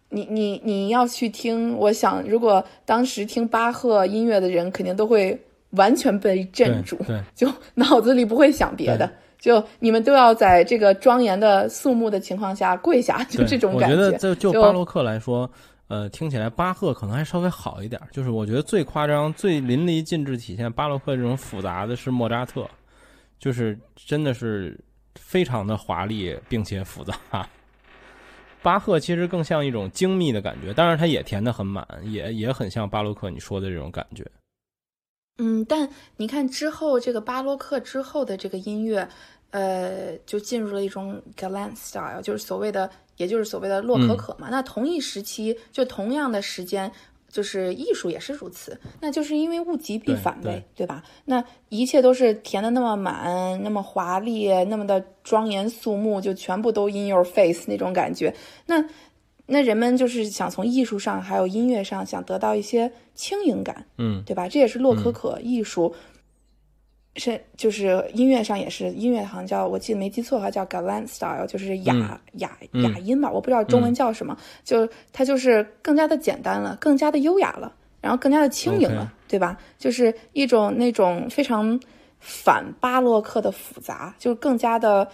你你你要去听，我想如果当时听巴赫音乐的人，肯定都会完全被镇住，对，就脑子里不会想别的，就你们都要在这个庄严的肃穆的情况下跪下，就这种感觉。我觉得就就巴洛克来说，呃，听起来巴赫可能还稍微好一点。就是我觉得最夸张、最淋漓尽致体现巴洛克这种复杂的是莫扎特，就是真的是非常的华丽并且复杂。巴赫其实更像一种精密的感觉，当然它也填的很满，也也很像巴洛克你说的这种感觉。嗯，但你看之后这个巴洛克之后的这个音乐，呃，就进入了一种 galant style，就是所谓的，也就是所谓的洛可可嘛。那同一时期，就同样的时间。就是艺术也是如此，那就是因为物极必反呗，对吧？那一切都是填的那么满，那么华丽，那么的庄严肃穆，就全部都 in your face 那种感觉。那那人们就是想从艺术上还有音乐上想得到一些轻盈感，嗯，对吧？这也是洛可可艺术。是，就是音乐上也是音乐，好像叫我记得没记错的话叫 galant style，就是雅雅雅音吧，我不知道中文叫什么，就它就是更加的简单了，更加的优雅了，然后更加的轻盈了，对吧？就是一种那种非常反巴洛克的复杂，就更加的，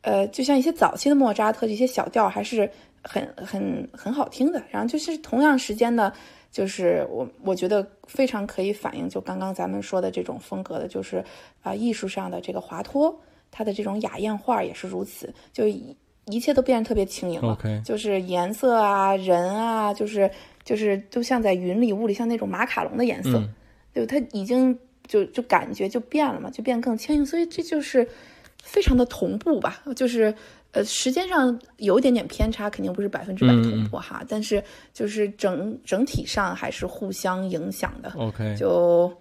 呃，就像一些早期的莫扎特这些小调还是很很很好听的，然后就是同样时间的。就是我，我觉得非常可以反映，就刚刚咱们说的这种风格的，就是啊，艺术上的这个华脱，它的这种雅艳画也是如此，就一切都变得特别轻盈了。就是颜色啊，人啊，就是就是都像在云里雾里，像那种马卡龙的颜色，就，它已经就就感觉就变了嘛，就变更轻盈，所以这就是非常的同步吧，就是。呃，时间上有一点点偏差，肯定不是百分之百同步哈，但是就是整整体上还是互相影响的。OK，就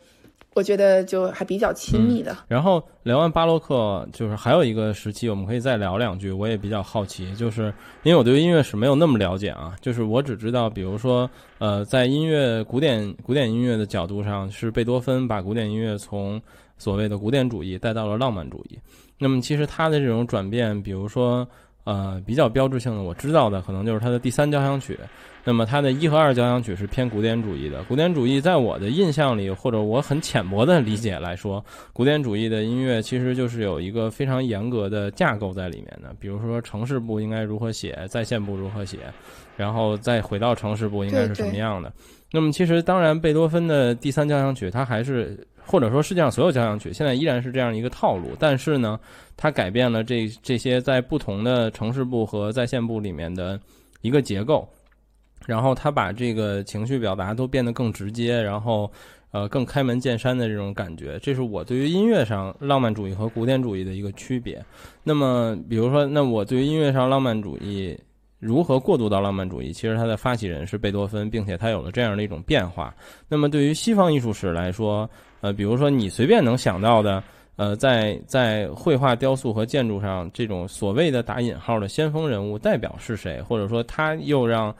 我觉得就还比较亲密的。然后聊完巴洛克，就是还有一个时期，我们可以再聊两句。我也比较好奇，就是因为我对音乐史没有那么了解啊，就是我只知道，比如说，呃，在音乐古典古典音乐的角度上，是贝多芬把古典音乐从所谓的古典主义带到了浪漫主义。那么其实他的这种转变，比如说，呃，比较标志性的，我知道的可能就是他的第三交响曲。那么他的一和二交响曲是偏古典主义的。古典主义在我的印象里，或者我很浅薄的理解来说，古典主义的音乐其实就是有一个非常严格的架构在里面的。比如说城市部应该如何写，在线部如何写，然后再回到城市部应该是什么样的。那么其实当然，贝多芬的第三交响曲，它还是。或者说世界上所有交响曲现在依然是这样一个套路，但是呢，它改变了这这些在不同的城市部和在线部里面的一个结构。然后它把这个情绪表达都变得更直接，然后呃更开门见山的这种感觉，这是我对于音乐上浪漫主义和古典主义的一个区别。那么比如说，那我对于音乐上浪漫主义。如何过渡到浪漫主义？其实它的发起人是贝多芬，并且他有了这样的一种变化。那么对于西方艺术史来说，呃，比如说你随便能想到的，呃，在在绘画、雕塑和建筑上这种所谓的打引号的先锋人物代表是谁？或者说他又让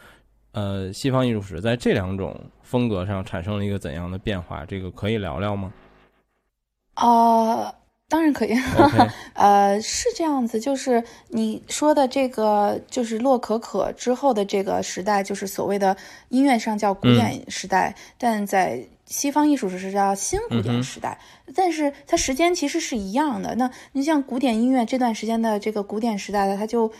呃西方艺术史在这两种风格上产生了一个怎样的变化？这个可以聊聊吗？啊。当然可以，呃，是这样子，就是你说的这个，就是洛可可之后的这个时代，就是所谓的音乐上叫古典时代，但在西方艺术史是叫新古典时代，但是它时间其实是一样的。那你像古典音乐这段时间的这个古典时代的，它就。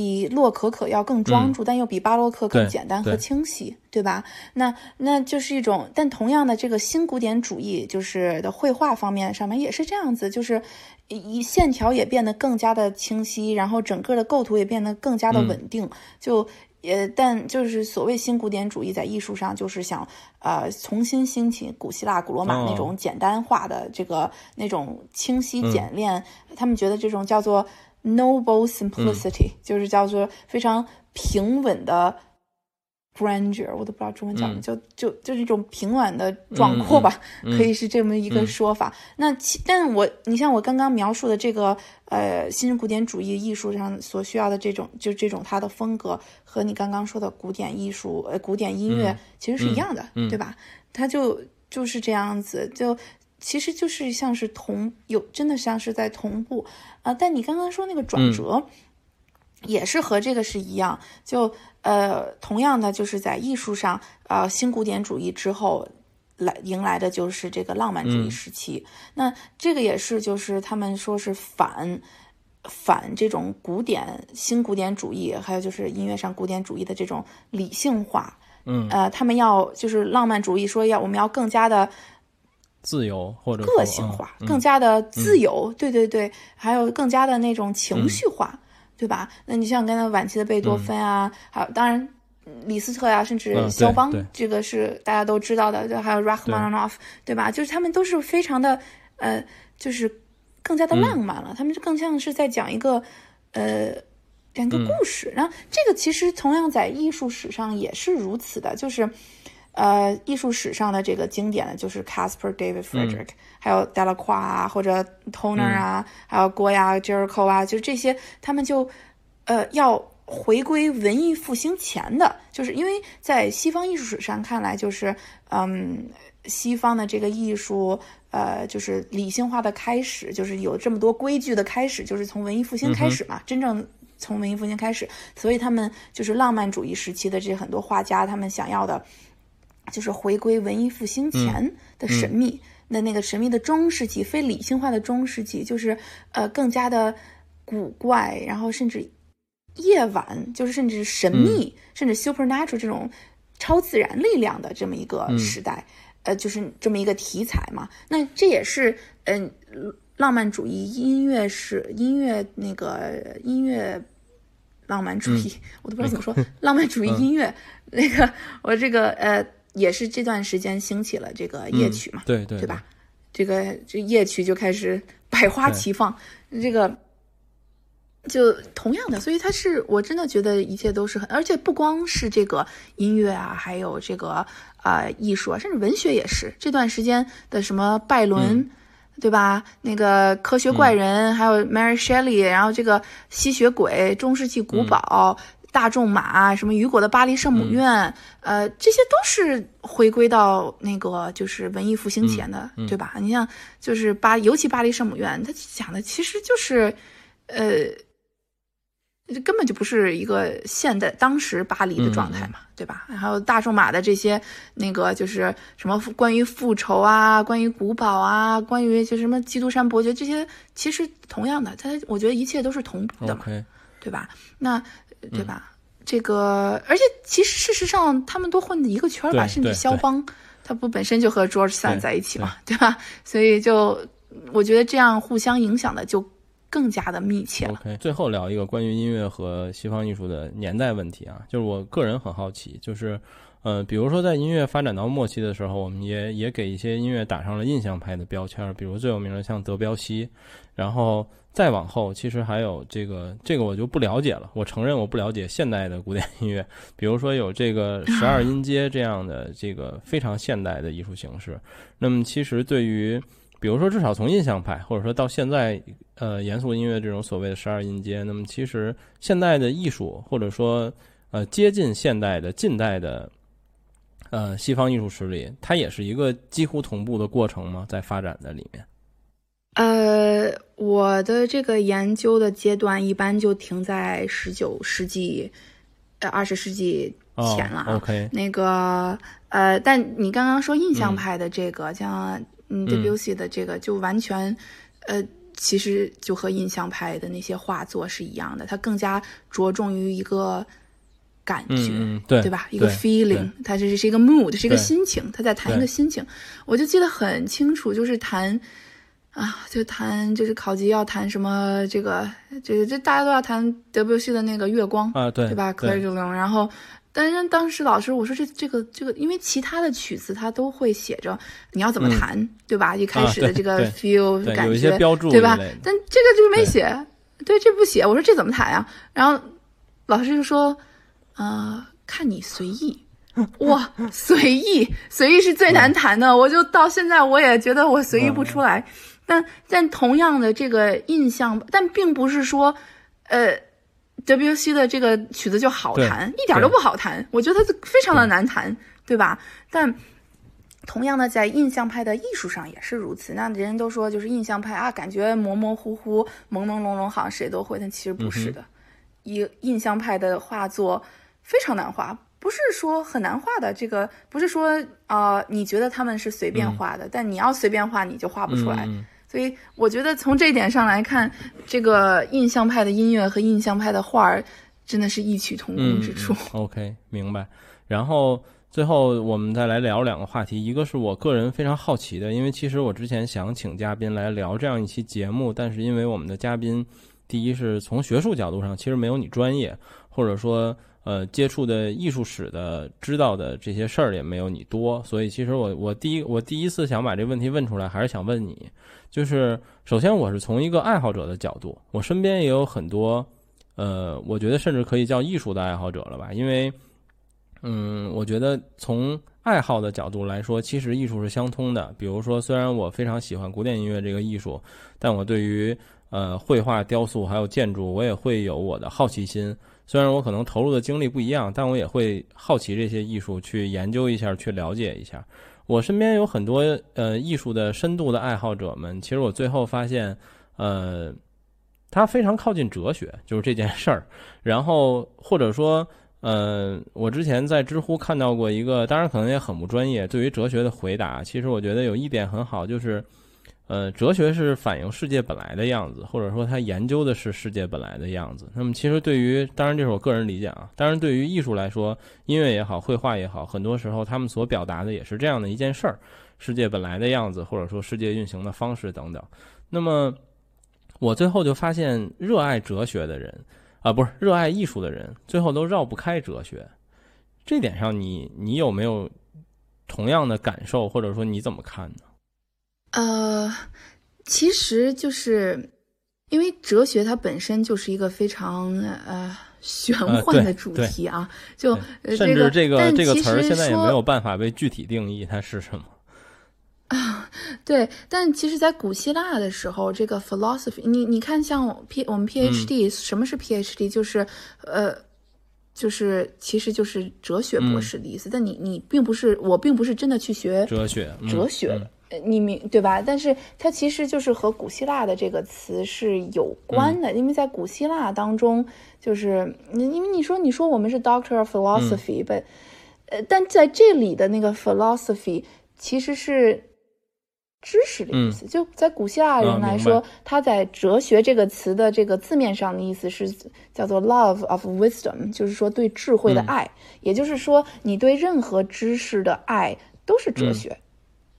比洛可可要更庄重，但又比巴洛克更简单和清晰，对吧？那那就是一种，但同样的，这个新古典主义就是的绘画方面上面也是这样子，就是一线条也变得更加的清晰，然后整个的构图也变得更加的稳定。就也，但就是所谓新古典主义在艺术上，就是想呃重新兴起古希腊、古罗马那种简单化的这个那种清晰简练，他们觉得这种叫做。Noble simplicity 就是叫做非常平稳的 grandeur，我都不知道中文叫什么，就就就是一种平稳的壮阔吧，可以是这么一个说法。那其，但我你像我刚刚描述的这个呃新古典主义艺术上所需要的这种，就这种它的风格和你刚刚说的古典艺术呃古典音乐其实是一样的，对吧？它就就是这样子就。其实就是像是同有真的像是在同步啊，但你刚刚说那个转折，也是和这个是一样，就呃同样的就是在艺术上，呃新古典主义之后来迎来的就是这个浪漫主义时期。那这个也是就是他们说是反反这种古典新古典主义，还有就是音乐上古典主义的这种理性化。嗯，呃，他们要就是浪漫主义说要我们要更加的。自由或者个性化，更加的自由，对对对，还有更加的那种情绪化，对吧？那你像刚才晚期的贝多芬啊，还有当然李斯特呀，甚至肖邦，这个是大家都知道的，就还有 Rachmaninoff，对吧？就是他们都是非常的呃，就是更加的浪漫了，他们就更像是在讲一个呃讲一个故事。然后这个其实同样在艺术史上也是如此的，就是。呃，艺术史上的这个经典的就是 Casper David Frederick，还有 Delacroix 啊，或者 Toner 啊，还有郭呀 Jericho 啊，就这些，他们就呃要回归文艺复兴前的，就是因为在西方艺术史上看来，就是嗯，西方的这个艺术，呃，就是理性化的开始，就是有这么多规矩的开始，就是从文艺复兴开始嘛，真正从文艺复兴开始，所以他们就是浪漫主义时期的这很多画家，他们想要的。就是回归文艺复兴前的神秘，那那个神秘的中世纪，非理性化的中世纪，就是呃更加的古怪，然后甚至夜晚，就是甚至神秘，甚至 supernatural 这种超自然力量的这么一个时代，呃，就是这么一个题材嘛。那这也是嗯浪漫主义音乐是音乐那个音乐浪漫主义，我都不知道怎么说浪漫主义音乐。那个我这个呃。也是这段时间兴起了这个夜曲嘛，对对对吧？这个这夜曲就开始百花齐放，这个就同样的，所以它是我真的觉得一切都是很，而且不光是这个音乐啊，还有这个啊艺术啊，甚至文学也是这段时间的什么拜伦，对吧？那个科学怪人，还有 Mary Shelley，然后这个吸血鬼，中世纪古堡。大众马什么雨果的巴黎圣母院，呃，这些都是回归到那个就是文艺复兴前的，对吧？你像就是巴，尤其巴黎圣母院，它讲的其实就是，呃，根本就不是一个现代当时巴黎的状态嘛，对吧？还有大众马的这些那个就是什么关于复仇啊，关于古堡啊，关于就什么基督山伯爵这些，其实同样的，它我觉得一切都是同步的嘛，对吧？那。对吧？这个，而且其实事实上，他们都混一个圈儿吧。甚至肖邦，他不本身就和 George Sand 在一起嘛，对吧？所以就我觉得这样互相影响的就更加的密切了。OK，最后聊一个关于音乐和西方艺术的年代问题啊，就是我个人很好奇，就是呃，比如说在音乐发展到末期的时候，我们也也给一些音乐打上了印象派的标签，比如最有名的像德彪西，然后再往后，其实还有这个这个我就不了解了，我承认我不了解现代的古典音乐，比如说有这个 十二音阶这样的这个非常现代的艺术形式，那么其实对于比如说，至少从印象派，或者说到现在，呃，严肃音乐这种所谓的十二音阶，那么其实现代的艺术，或者说呃接近现代的近代的，呃西方艺术史里，它也是一个几乎同步的过程吗？在发展的里面？呃，我的这个研究的阶段一般就停在十九世纪，呃，二十世纪前了 OK，那个呃，但你刚刚说印象派的这个，像嗯 Debussy 的这个，就完全呃，其实就和印象派的那些画作是一样的，它更加着重于一个感觉，嗯嗯、对对吧？一个 feeling，它这是一个 mood，是一个心情，他在谈一个心情。我就记得很清楚，就是谈。啊，就谈就是考级要谈什么这个这个这大家都要谈德彪西的那个月光啊，对对吧？克莱隆，然后但是当时老师我说这这个这个，因为其他的曲子他都会写着你要怎么弹，嗯、对吧？一开始的这个 feel 对感觉，对吧？但这个就是没写，对，这不写。我说这怎么弹呀？然后老师就说，呃，看你随意。哇，随意，随意是最难弹的。我就到现在我也觉得我随意不出来。但但同样的这个印象，但并不是说，呃，WC 的这个曲子就好弹，一点都不好弹。我觉得它非常的难弹，对吧？但同样的，在印象派的艺术上也是如此。那人人都说就是印象派啊，感觉模模糊糊、朦朦胧胧，好像谁都会，但其实不是的。一、嗯、印象派的画作非常难画。不是说很难画的，这个不是说啊、呃，你觉得他们是随便画的，嗯、但你要随便画你就画不出来。嗯、所以我觉得从这一点上来看，这个印象派的音乐和印象派的画儿真的是异曲同工之处。OK，明白。然后最后我们再来聊两个话题，一个是我个人非常好奇的，因为其实我之前想请嘉宾来聊这样一期节目，但是因为我们的嘉宾，第一是从学术角度上其实没有你专业，或者说。呃，接触的艺术史的、知道的这些事儿也没有你多，所以其实我我第一我第一次想把这问题问出来，还是想问你，就是首先我是从一个爱好者的角度，我身边也有很多，呃，我觉得甚至可以叫艺术的爱好者了吧，因为，嗯，我觉得从爱好的角度来说，其实艺术是相通的。比如说，虽然我非常喜欢古典音乐这个艺术，但我对于呃绘画、雕塑还有建筑，我也会有我的好奇心。虽然我可能投入的精力不一样，但我也会好奇这些艺术，去研究一下，去了解一下。我身边有很多呃艺术的深度的爱好者们，其实我最后发现，呃，他非常靠近哲学，就是这件事儿。然后或者说，呃，我之前在知乎看到过一个，当然可能也很不专业，对于哲学的回答，其实我觉得有一点很好，就是。呃，哲学是反映世界本来的样子，或者说他研究的是世界本来的样子。那么，其实对于，当然这是我个人理解啊，当然对于艺术来说，音乐也好，绘画也好，很多时候他们所表达的也是这样的一件事儿：世界本来的样子，或者说世界运行的方式等等。那么，我最后就发现，热爱哲学的人啊，不是热爱艺术的人，最后都绕不开哲学。这点上你，你你有没有同样的感受，或者说你怎么看呢？呃，其实就是因为哲学它本身就是一个非常呃玄幻的主题啊，就甚至这个这个词儿现在也没有办法被具体定义它是什么啊。对，但其实，在古希腊的时候，这个 philosophy，你你看，像 P 我们 PhD，、嗯、什么是 PhD？就是呃。就是，其实就是哲学博士的意思。嗯、但你你并不是，我并不是真的去学哲学，哲学的。嗯、你明对吧？但是它其实就是和古希腊的这个词是有关的，嗯、因为在古希腊当中，就是因为你说你说我们是 Doctor of Philosophy，但、嗯、呃，但在这里的那个 philosophy 其实是。知识的意思，嗯、就在古希腊人来说，他、嗯、在哲学这个词的这个字面上的意思是叫做 love of wisdom，就是说对智慧的爱，嗯、也就是说你对任何知识的爱都是哲学。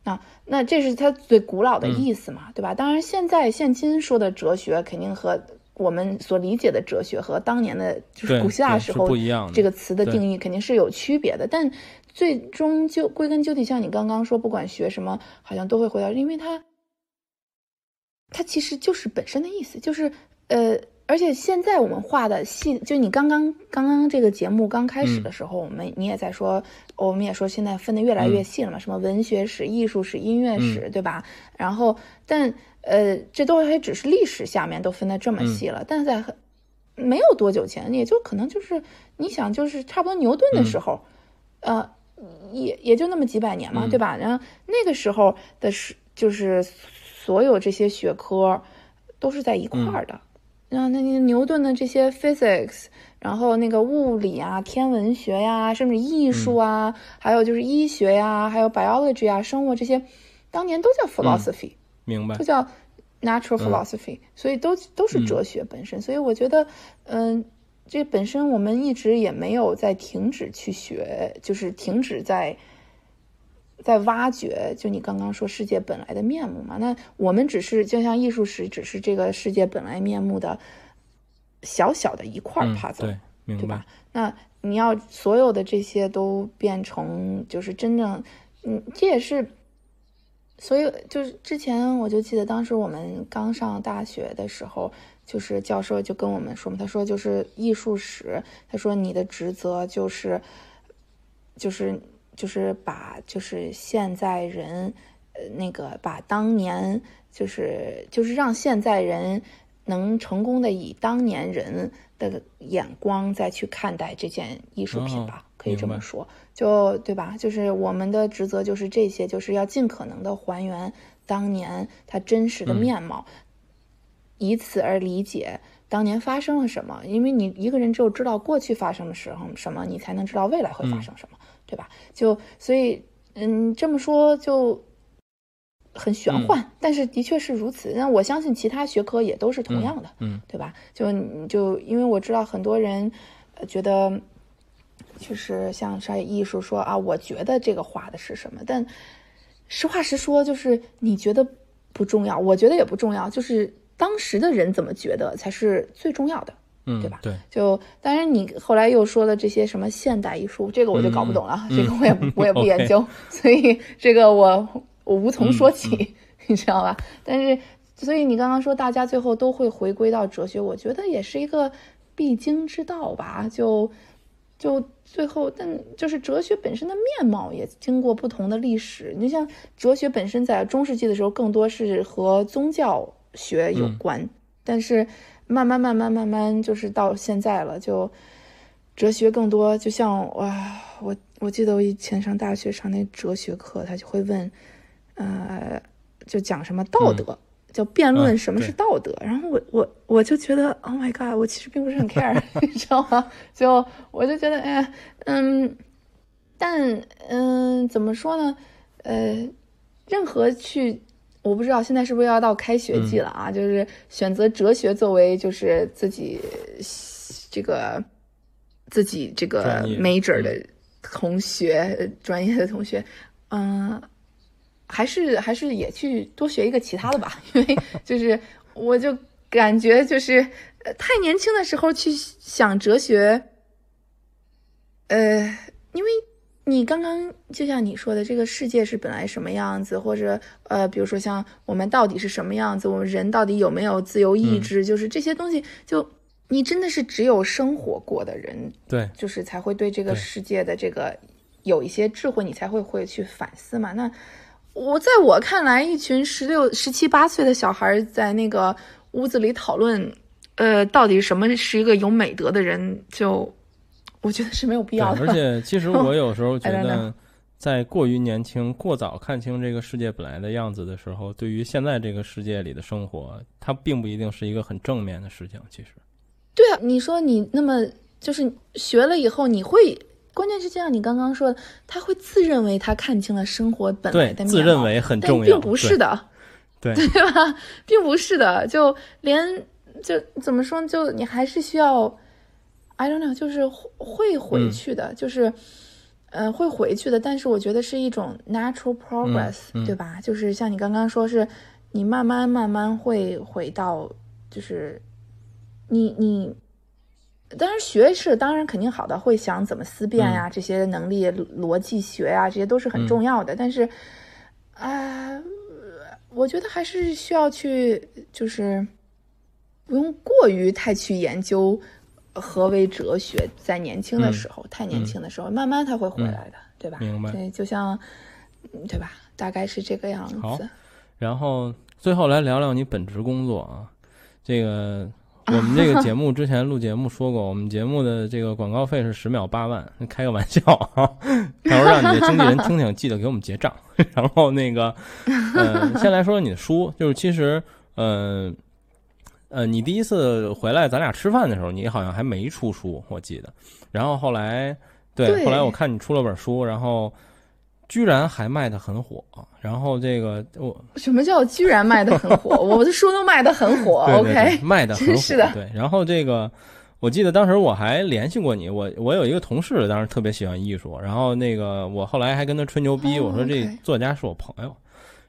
啊，那这是它最古老的意思嘛，对吧？当然，现在现今说的哲学肯定和我们所理解的哲学和当年的就是古希腊时候不一样，这个词的定义肯定是有区别的。但最终就归根究底，像你刚刚说，不管学什么，好像都会回到，因为它它其实就是本身的意思，就是呃。而且现在我们画的细，就你刚刚刚刚这个节目刚开始的时候，我们你也在说，我们也说现在分的越来越细了嘛，什么文学史、艺术史、音乐史，对吧？然后，但呃，这都还只是历史下面都分的这么细了，但在没有多久前，也就可能就是你想，就是差不多牛顿的时候，呃，也也就那么几百年嘛，对吧？然后那个时候的是，就是所有这些学科都是在一块儿的。然后那牛顿的这些 physics，然后那个物理啊、天文学呀，甚至艺术啊，还有就是医学呀，还有 biology 啊、生物这些，当年都叫 philosophy，明白？都叫 natural philosophy，所以都都是哲学本身。所以我觉得，嗯，这本身我们一直也没有在停止去学，就是停止在。在挖掘，就你刚刚说世界本来的面目嘛？那我们只是就像艺术史，只是这个世界本来面目的小小的一块 puzzle，对，对吧？那你要所有的这些都变成，就是真正，嗯，这也是，所以就是之前我就记得当时我们刚上大学的时候，就是教授就跟我们说嘛，他说就是艺术史，他说你的职责就是，就是。就是把就是现在人，呃，那个把当年就是就是让现在人能成功的以当年人的眼光再去看待这件艺术品吧，可以这么说，就对吧？就是我们的职责就是这些，就是要尽可能的还原当年它真实的面貌，以此而理解当年发生了什么。因为你一个人只有知道过去发生的时候什么，你才能知道未来会发生什么。对吧？就所以，嗯，这么说就很玄幻，但是的确是如此。那我相信其他学科也都是同样的，嗯，对吧？就就因为我知道很多人觉得，就是像商业艺术说啊，我觉得这个画的是什么？但实话实说，就是你觉得不重要，我觉得也不重要，就是当时的人怎么觉得才是最重要的。嗯，对吧？对，就当然你后来又说了这些什么现代艺术，这个我就搞不懂了，这个我也我也不研究，所以这个我我无从说起，你知道吧？但是所以你刚刚说大家最后都会回归到哲学，我觉得也是一个必经之道吧。就就最后，但就是哲学本身的面貌也经过不同的历史。你像哲学本身在中世纪的时候，更多是和宗教学有关，但是。慢慢慢慢慢慢，就是到现在了，就哲学更多。就像哇，我我记得我以前上大学上那哲学课，他就会问，呃，就讲什么道德，叫辩论什么是道德。然后我我我就觉得，Oh my god，我其实并不是很 care，你知道吗？就我就觉得，哎，嗯，但嗯，怎么说呢？呃，任何去。我不知道现在是不是要到开学季了啊？就是选择哲学作为就是自己这个自己这个 major 的同学专业的同学，嗯，还是还是也去多学一个其他的吧，因为就是我就感觉就是太年轻的时候去想哲学，呃，因为。你刚刚就像你说的，这个世界是本来什么样子，或者呃，比如说像我们到底是什么样子，我们人到底有没有自由意志，就是这些东西，就你真的是只有生活过的人，对，就是才会对这个世界的这个有一些智慧，你才会会去反思嘛。那我在我看来，一群十六、十七八岁的小孩在那个屋子里讨论，呃，到底什么是一个有美德的人，就。我觉得是没有必要的。而且，其实我有时候 觉得，在过于年轻、过早看清这个世界本来的样子的时候，对于现在这个世界里的生活，它并不一定是一个很正面的事情。其实，对啊，你说你那么就是学了以后，你会关键是就像，你刚刚说的他会自认为他看清了生活本来的面貌，自认为很重要，并不是的，对 对吧？并不是的，就连就怎么说，就你还是需要。I don't know，就是会回去的，就是，呃，会回去的，但是我觉得是一种 natural progress，嗯嗯对吧？就是像你刚刚说，是你慢慢慢慢会回到，就是你你，当然学是当然肯定好的，会想怎么思辨呀，这些能力、逻辑学呀，这些都是很重要的。但是，啊、我觉得还是需要去，就是不用过于太去研究何为哲学，在年轻的时候，太年轻的时候，慢慢他会回来的，对吧？明白对，就像，嗯对吧？大概是这个样好子。然后最后来聊聊你本职工作啊，这个 我们这个节目之前录节目说过，我们节目的这个广告费是十秒八万，开个玩笑啊，到时候让你的经纪人听听，记得给我们结账。然后那个，呃，先来说说你的书，就是其实，呃，呃，你第一次回来咱俩吃饭的时候，你好像还没出书，我记得。然后后来，对，对后来我看你出了本书，然后居然还卖的很火。然后这个我什么叫居然卖的很火？我的书都卖的很火 对对对，OK，卖的 很火，真是的对。然后这个，我记得当时我还联系过你，我我有一个同事，当时特别喜欢艺术，然后那个我后来还跟他吹牛逼，哦我说这作家是我朋友，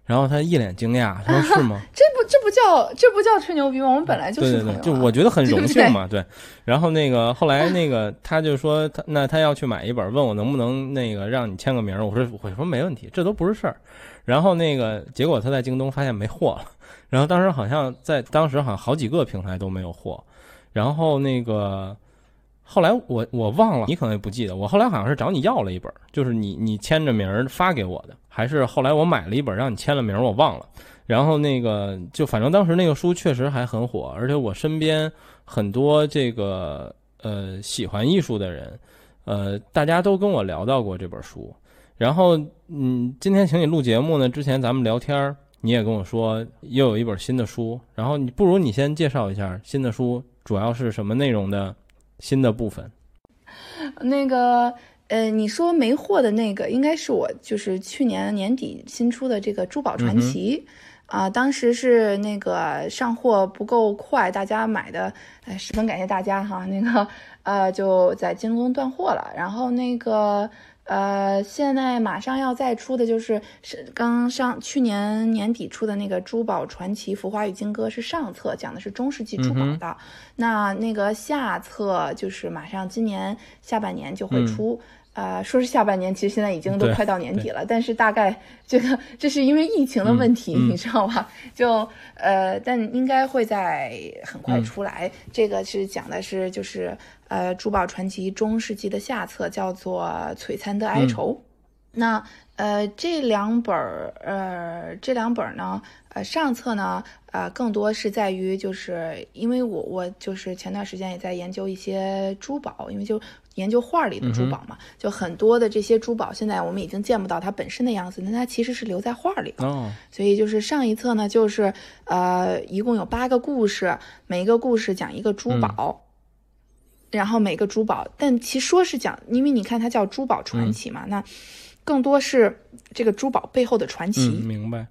然后他一脸惊讶，他说是吗？这不这不叫这不叫吹牛逼吗？我们本来就对对是朋友、啊对，就我觉得很荣幸嘛，对。然后那个后来那个他就说他那他要去买一本，问我能不能那个让你签个名儿，我说我说没问题，这都不是事儿。然后那个结果他在京东发现没货了，然后当时好像在当时好像好几个平台都没有货，然后那个后来我我忘了，你可能也不记得，我后来好像是找你要了一本，就是你你签着名儿发给我的，还是后来我买了一本让你签了名，我忘了。然后那个就反正当时那个书确实还很火，而且我身边很多这个呃喜欢艺术的人，呃大家都跟我聊到过这本书。然后嗯，今天请你录节目呢，之前咱们聊天儿，你也跟我说又有一本新的书，然后你不如你先介绍一下新的书主要是什么内容的新的部分。那个呃，你说没货的那个，应该是我就是去年年底新出的这个《珠宝传奇》啊、当时是那个上货不够快，大家买的，哎，十分感谢大家哈。那个呃，就在京东断货了，然后那个。呃，现在马上要再出的就是是刚上去年年底出的那个《珠宝传奇：浮华与金戈》是上册，讲的是中世纪珠宝的。那那个下册就是马上今年下半年就会出。呃，说是下半年，其实现在已经都快到年底了，但是大概这个这是因为疫情的问题，你知道吧？就呃，但应该会在很快嗯出来。这个是讲的是就是呃《珠宝传奇》中世纪的下册，叫做《璀璨的哀愁》。那呃，这两本儿呃，这两本儿呢，呃，上册呢，呃，更多是在于，就是因为我我就是前段时间也在研究一些珠宝，因为就研究画里的珠宝嘛，就很多的这些珠宝，现在我们已经见不到它本身的样子，那它其实是留在画里的。哦，所以就是上一册呢，就是呃，一共有八个故事，每一个故事讲一个珠宝，然后每个珠宝，但其说是讲，因为你看它叫珠宝传奇嘛，那更多是这个珠宝背后的传奇。嗯，明白。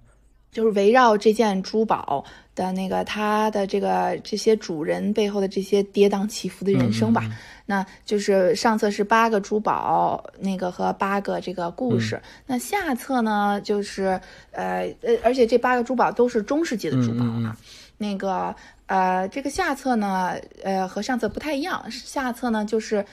就是围绕这件珠宝的那个它的这个这些主人背后的这些跌宕起伏的人生吧。嗯嗯那就是上册是八个珠宝，那个和八个这个故事。那下册呢，就是呃呃，而且这八个珠宝都是中世纪的珠宝啊。那个呃，这个下册呢，呃，和上册不太一样。下册呢，就是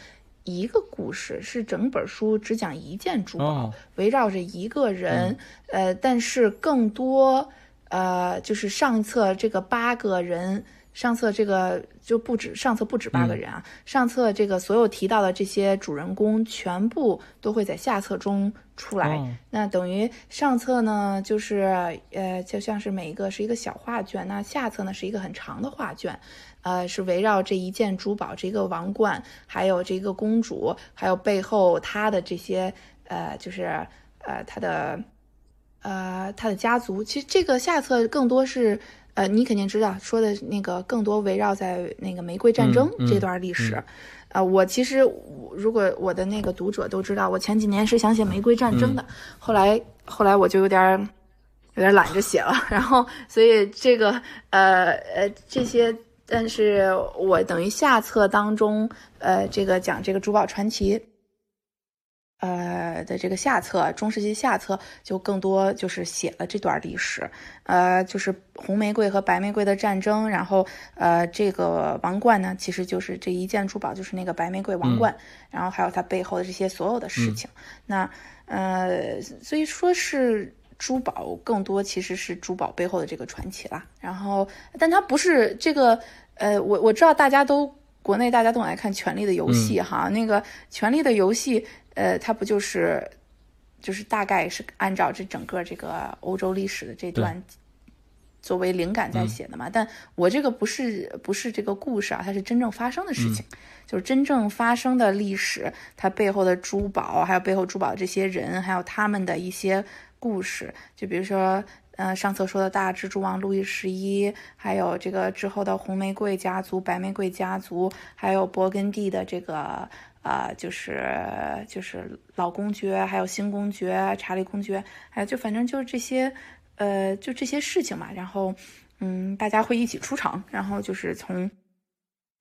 一个故事，是整本书只讲一件珠宝，哦围绕着一个人，呃，但是更多，呃，就是上册这个八个人，上册这个就不止上册不止八个人啊，上册这个所有提到的这些主人公全部都会在下册中出来。哦那等于上册呢，就是呃，就像是每一个是一个小画卷，那下册呢是一个很长的画卷，呃，是围绕这一件珠宝、这个王冠，还有这个公主，还有背后她的这些呃，就是呃，她的呃，她的家族。其实这个下册更多是呃，你肯定知道说的那个更多围绕在那个玫瑰战争这段历史。呃，我其实我如果我的那个读者都知道，我前几年是想写玫瑰战争的，后来后来我就有点儿有点懒着写了，然后所以这个呃呃这些，但是我等于下册当中呃这个讲这个珠宝传奇。呃的这个下册，中世纪下册就更多就是写了这段历史，呃，就是红玫瑰和白玫瑰的战争，然后呃这个王冠呢，其实就是这一件珠宝就是那个白玫瑰王冠，然后还有它背后的这些所有的事情，那呃所以说是珠宝更多其实是珠宝背后的这个传奇啦，然后但它不是这个呃我我知道大家都国内大家都爱看《权力的游戏》哈，那个《权力的游戏》。呃，它不就是，就是大概是按照这整个这个欧洲历史的这段作为灵感在写的嘛？但我这个不是不是这个故事啊，它是真正发生的事情，就是真正发生的历史，它背后的珠宝，还有背后珠宝这些人，还有他们的一些故事。就比如说，呃，上次说的大蜘蛛王路易十一，还有这个之后的红玫瑰家族、白玫瑰家族，还有勃艮第的这个。啊，就是就是老公爵，还有新公爵查理公爵，哎就反正就是这些，呃，就这些事情嘛。然后，嗯，大家会一起出场，然后就是从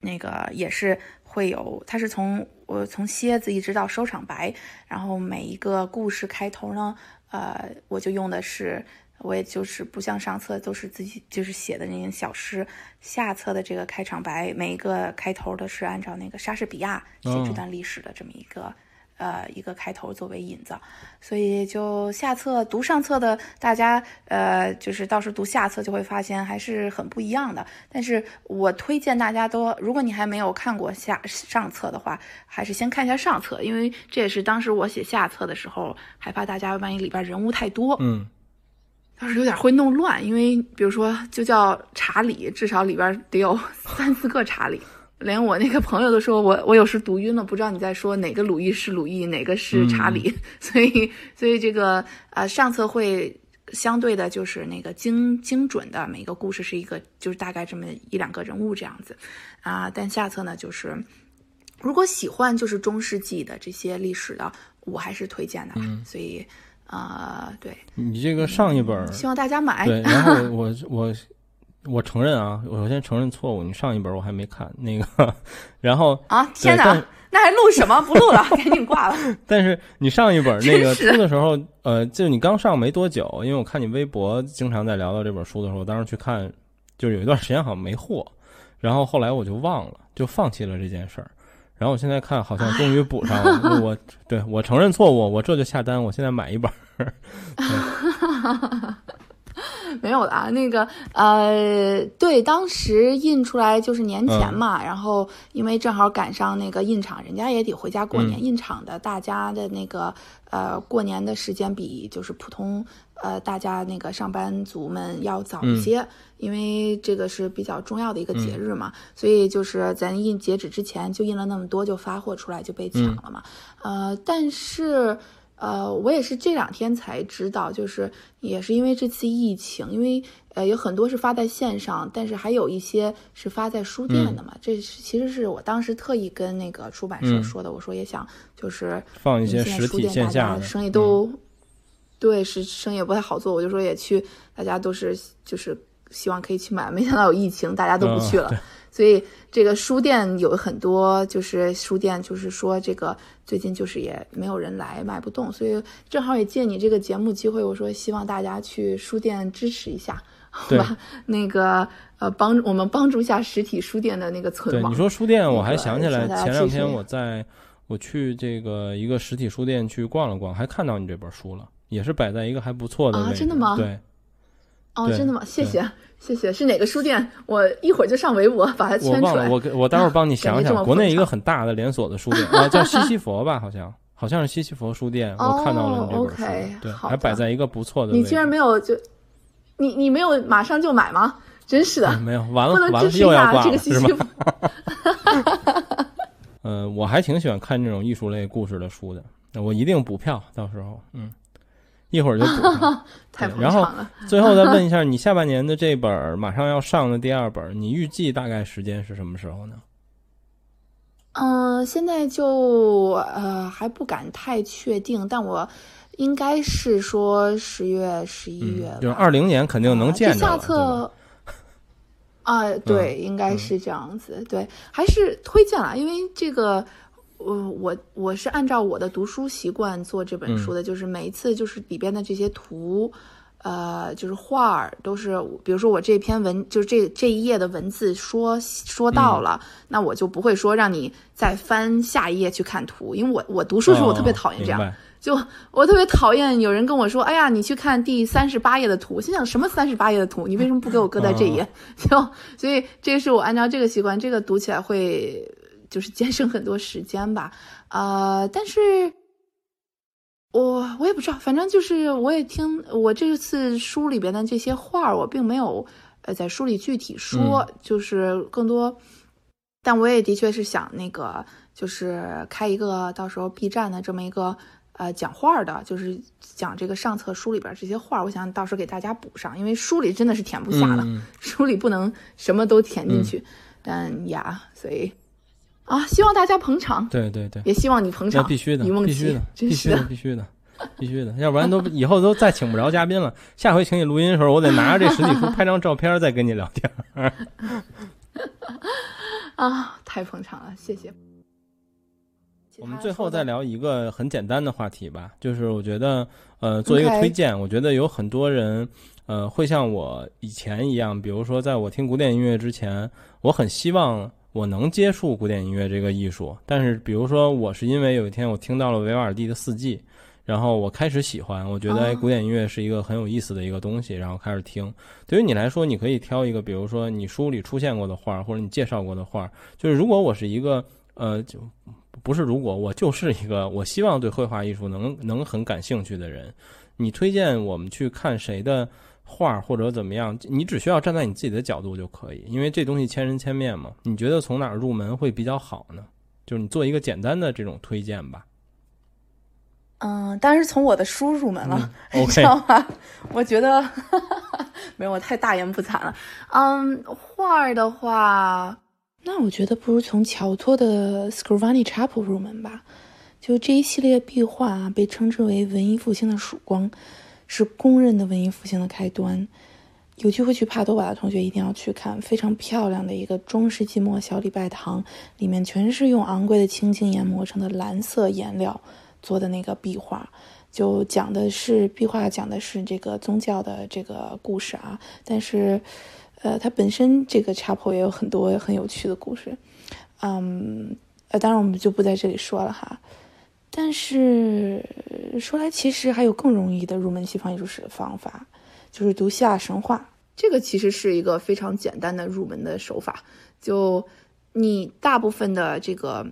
那个也是会有，他是从我从蝎子一直到收场白，然后每一个故事开头呢，呃，我就用的是。我也就是不像上册都是自己就是写的那些小诗，下册的这个开场白，每一个开头的是按照那个莎士比亚写这段历史的这么一个呃一个开头作为引子，所以就下册读上册的大家呃就是到时读下册就会发现还是很不一样的。但是我推荐大家都，如果你还没有看过下上册的话，还是先看一下上册，因为这也是当时我写下册的时候害怕大家万一里边人物太多，嗯。倒是有点会弄乱，因为比如说就叫查理，至少里边得有三四个查理，连我那个朋友都说我我有时读晕了，不知道你在说哪个鲁豫是鲁豫，哪个是查理，所以所以这个呃上册会相对的就是那个精精准的每个故事是一个就是大概这么一两个人物这样子啊，但下册呢就是如果喜欢就是中世纪的这些历史的，我还是推荐的，所以。啊，对你这个上一本，希望大家买。对，然后我我我承认啊，我先承认错误，你上一本我还没看那个，然后啊，天哪，那还录什么？不录了，赶紧挂了。但是你上一本那个出的时候，呃，就你刚上没多久，因为我看你微博经常在聊到这本书的时候，当时去看，就有一段时间好像没货，然后后来我就忘了，就放弃了这件事儿。然后我现在看，好像终于补上了。我对我承认错误，我这就下单，我现在买一本。没有啦，那个呃，对，当时印出来就是年前嘛，然后因为正好赶上那个印厂，人家也得回家过年，印厂的大家的那个呃过年的时间比就是普通呃大家那个上班族们要早一些，因为这个是比较重要的一个节日嘛，所以就是咱印截止之前就印了那么多，就发货出来就被抢了嘛，呃，但是。呃，我也是这两天才知道，就是也是因为这次疫情，因为呃有很多是发在线上，但是还有一些是发在书店的嘛。这其实是我当时特意跟那个出版社说的，我说也想就是放一些实体线下生意都对是生意也不太好做，我就说也去，大家都是就是希望可以去买，没想到有疫情，大家都不去了。所以这个书店有很多，就是书店就是说这个最近就是也没有人来，卖不动，所以正好也借你这个节目机会，我说希望大家去书店支持一下，好吧？那个呃，帮我们帮助一下实体书店的那个存亡。对，你说书店，我还想起来前两天我在我去这个一个实体书店去逛了逛，还看到你这本书了，也是摆在一个还不错的啊，真的吗？对。哦，真的吗？谢谢，谢谢。是哪个书店？我一会儿就上微博把它圈出来。我我待会儿帮你 想想，国内一个很大的连锁的书店啊，叫西西佛吧，好像好像是西西佛书店。我看到了这本书，对，还摆在一个不错的。你居然没有就，你你没有马上就买吗？真是的，没有，完了完了又要挂了，是吗？呃，我还挺喜欢看这种艺术类故事的书的，我一定补票，到时候嗯。一会儿就补，太然后最后再问一下，你下半年的这本马上要上的第二本，你预计大概时间是什么时候呢？嗯，现在就呃还不敢太确定，但我应该是说十月、十一月，就是二零年肯定能见着。下册 啊，对，应该是这样子。对，还是推荐了，因为这个。我我我是按照我的读书习惯做这本书的，就是每一次就是里边的这些图，呃，就是画儿都是，比如说我这篇文就是这这一页的文字说说到了，那我就不会说让你再翻下一页去看图，因为我我读书时候我特别讨厌这样。就我特别讨厌有人跟我说：“哎呀，你去看第三十八页的图。”心想什么三十八页的图？你为什么不给我搁在这一页？就所以这是我按照这个习惯，这个读起来会就是节省很多时间吧。呃，但是我我也不知道，反正就是我也听我这次书里边的这些话，我并没有呃在书里具体说，就是更多，但我也的确是想那个，就是开一个到时候 B 站的这么一个。呃，讲话的，就是讲这个上册书里边这些话，我想到时候给大家补上，因为书里真的是填不下了，书里不能什么都填进去。但呀，所以啊，希望大家捧场，对对对，也希望你捧场，必须的，必须的，必须的，必须的，必须的，要不然都以后都再请不着嘉宾了。下回请你录音的时候，我得拿着这实体书拍张照片再跟你聊天。啊，太捧场了，谢谢。我们最后再聊一个很简单的话题吧，就是我觉得，呃，做一个推荐，我觉得有很多人，呃，会像我以前一样，比如说，在我听古典音乐之前，我很希望我能接触古典音乐这个艺术，但是，比如说，我是因为有一天我听到了维瓦尔第的四季，然后我开始喜欢，我觉得古典音乐是一个很有意思的一个东西，然后开始听。对于你来说，你可以挑一个，比如说你书里出现过的画，或者你介绍过的画，就是如果我是一个，呃，就。不是，如果我就是一个我希望对绘画艺术能能很感兴趣的人，你推荐我们去看谁的画或者怎么样？你只需要站在你自己的角度就可以，因为这东西千人千面嘛。你觉得从哪儿入门会比较好呢？就是你做一个简单的这种推荐吧。嗯，当然是从我的书入门了，你知道吗？我觉得 没有，我太大言不惭了。嗯，画的话。那我觉得不如从乔托的 Scrivani Chapel 入门吧。就这一系列壁画啊，被称之为文艺复兴的曙光，是公认的文艺复兴的开端。有机会去帕多瓦的同学一定要去看，非常漂亮的一个中世纪末小礼拜堂，里面全是用昂贵的青金研磨成的蓝色颜料做的那个壁画，就讲的是壁画讲的是这个宗教的这个故事啊，但是。呃，它本身这个 chapel 也有很多很有趣的故事，嗯，呃，当然我们就不在这里说了哈。但是说来，其实还有更容易的入门西方艺术史的方法，就是读希腊神话。这个其实是一个非常简单的入门的手法，就你大部分的这个。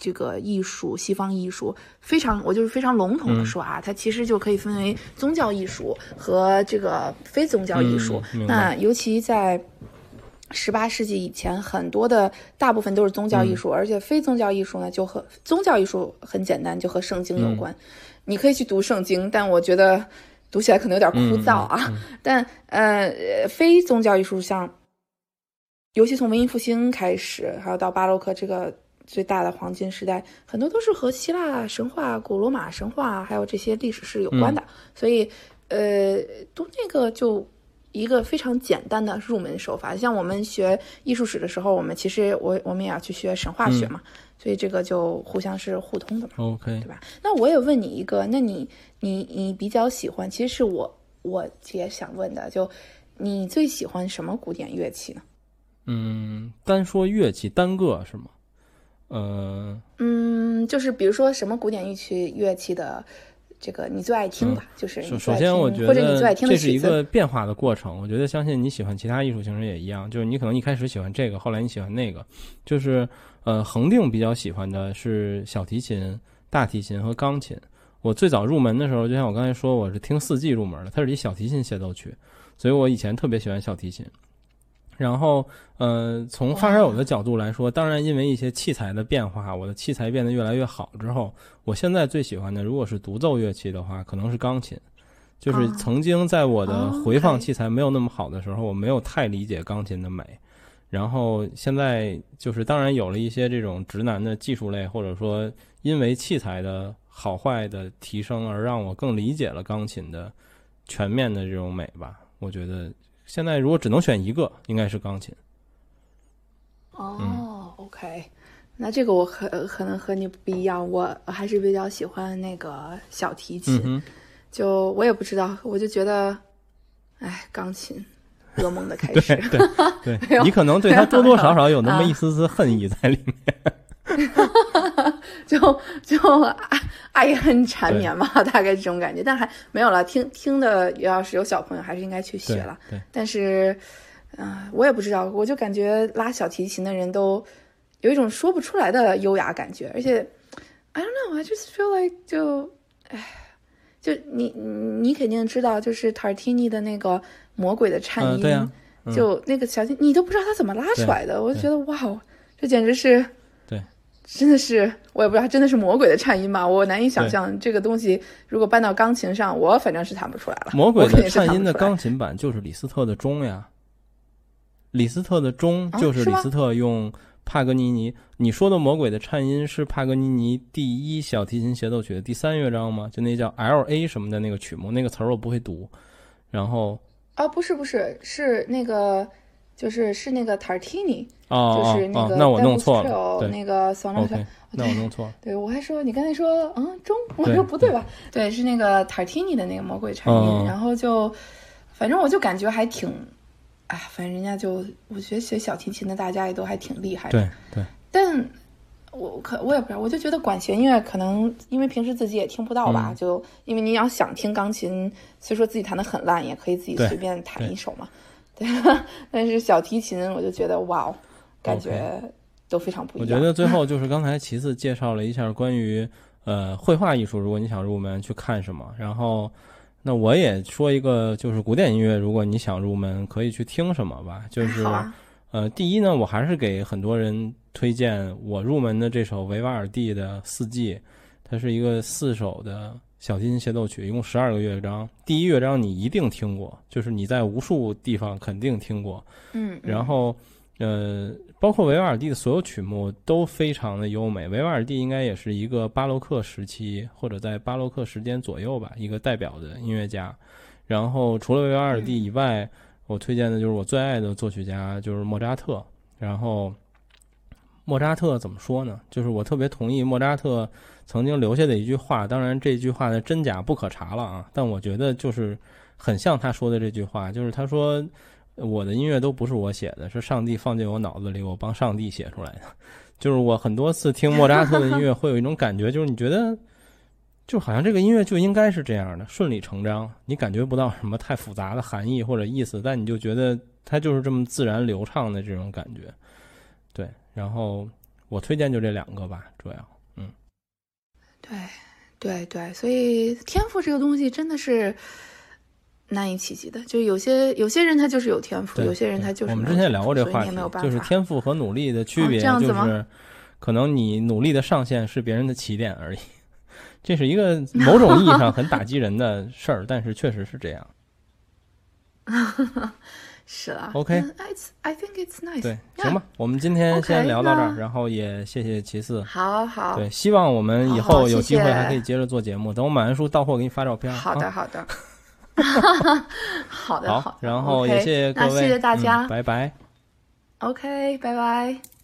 这个艺术，西方艺术非常，我就是非常笼统的说啊，它其实就可以分为宗教艺术和这个非宗教艺术。那尤其在十八世纪以前，很多的大部分都是宗教艺术，而且非宗教艺术呢，就和宗教艺术很简单，就和圣经有关。你可以去读圣经，但我觉得读起来可能有点枯燥啊。但呃，非宗教艺术像，尤其从文艺复兴开始，还有到巴洛克这个。最大的黄金时代，很多都是和希腊神话、古罗马神话还有这些历史是有关的，所以，呃，读那个就一个非常简单的入门手法。像我们学艺术史的时候，我们其实我我们也要去学神话学嘛，所以这个就互相是互通的嘛，OK，对吧？那我也问你一个，那你你你比较喜欢，其实是我我也想问的，就你最喜欢什么古典乐器呢？嗯，单说乐器单个是吗？嗯嗯，就是比如说什么古典乐器乐器的这个你最爱听吧？就是首先我觉得这是一个变化的过程。我觉得相信你喜欢其他艺术形式也一样，就是你可能一开始喜欢这个，后来你喜欢那个。就是呃，恒定比较喜欢的是小提琴、大提琴和钢琴。我最早入门的时候，就像我刚才说，我是听四季入门的，它是以小提琴协奏曲，所以我以前特别喜欢小提琴。然后，呃，从发烧友的角度来说，当然因为一些器材的变化，我的器材变得越来越好之后，我现在最喜欢的，如果是独奏乐器的话，可能是钢琴。就是曾经在我的回放器材没有那么好的时候，我没有太理解钢琴的美。然后现在就是，当然有了一些这种直男的技术类，或者说因为器材的好坏的提升而让我更理解了钢琴的全面的这种美吧。我觉得。现在如果只能选一个，应该是钢琴。哦，OK，那这个我可可能和你不一样，我还是比较喜欢那个小提琴。嗯就我也不知道，我就觉得，哎，钢琴，噩梦的开始。对 对对，你可能对他多多少少有那么一丝丝恨意在里面。就 就爱爱恨缠绵嘛，大概这种感觉。但还没有了，听听的要是有小朋友，还是应该去学了。对，但是，嗯、我也不知道，我就感觉拉小提琴的人都有一种说不出来的优雅感觉，而且，I don't know，I just feel like 就，哎，就你你肯定知道，就是 Tartini 的那个魔鬼的颤嗯，音，对啊，嗯就那个小提，你都不知道他怎么拉出来的，我就觉得哇哦，这简直是，对，真的是，我也不知道，真的是魔鬼的颤音吗？我难以想象这个东西如果搬到钢琴上，我反正是弹不出来了。魔鬼的颤音的钢琴版就是李斯特的钟呀，李斯特的钟就是李斯特用帕格尼尼。你说的魔鬼的颤音是帕格尼尼第一小提琴协奏曲的第三乐章吗？就那叫 L A 什么的那个曲目，那个词儿我不会读。然后啊，不是不是，是那个，就是是那个 Tartini，哦就是那个，哦哦那我弄错了那个 Sonata。，OK，那我弄错了。对，我还说你刚才说嗯中，我说不对吧？对，是那个 Tartini 的那个魔鬼颤音，嗯然后就，反正我就感觉还挺，哎，反正人家就，我觉得学小提琴的大家也都还挺厉害的。对对，但我可我也不知道，我就觉得管弦乐可能因为平时自己也听不到吧，嗯就因为你要想听钢琴，虽说自己弹的很烂，也可以自己随便弹一首嘛。对，但是小提琴我就觉得哇哦，感觉都非常不一样。我觉得最后就是刚才其次介绍了一下关于呃绘画艺术，如果你想入门去看什么，然后那我也说一个就是古典音乐，如果你想入门可以去听什么吧，就是啊，呃第一呢，我还是给很多人推荐我入门的这首维瓦尔第的四季，它是一个四首的小提琴协奏曲，一共十二个乐章，第一乐章你一定听过，就是你在无数地方肯定听过，嗯，然后，呃，包括维瓦尔第的所有曲目都非常的优美。维瓦尔第应该也是一个巴洛克时期或者在巴洛克时间左右吧，一个代表的音乐家。然后除了维瓦尔第以外，我推荐的就是我最爱的作曲家就是莫扎特。然后，莫扎特怎么说呢？就是我特别同意莫扎特曾经留下的一句话，当然这句话的真假不可查了啊，但我觉得就是很像他说的这句话，就是他说。我的音乐都不是我写的，是上帝放进我脑子里，我帮上帝写出来的。就是我很多次听莫扎特的音乐，会有一种感觉，就是你觉得，就好像这个音乐就应该是这样的，顺理成章，你感觉不到什么太复杂的含义或者意思，但你就觉得它就是这么自然流畅的这种感觉。对，然后我推荐就这两个吧，主要。嗯对对对，所以天赋这个东西真的是难以企及的。就有些有些人他就是有天赋，有些人他就是我们之前聊过这个话题就是天赋和努力的区哦别，就是可能你努力的上限是别人的起点而已。这是一个某种意义上很打击人的事儿，但是确实是这样。是啊 OK 嗯 It's I think it's nice。对，Yeah 行吧，我们今天先聊到这儿，那然后也谢谢齐四。好好对，希望我们以后有机会还可以接着做节目。等我买完书到货给你发照片。好的啊 好的，好的好然后也谢谢各位，那谢谢大家嗯拜拜。OK，拜拜。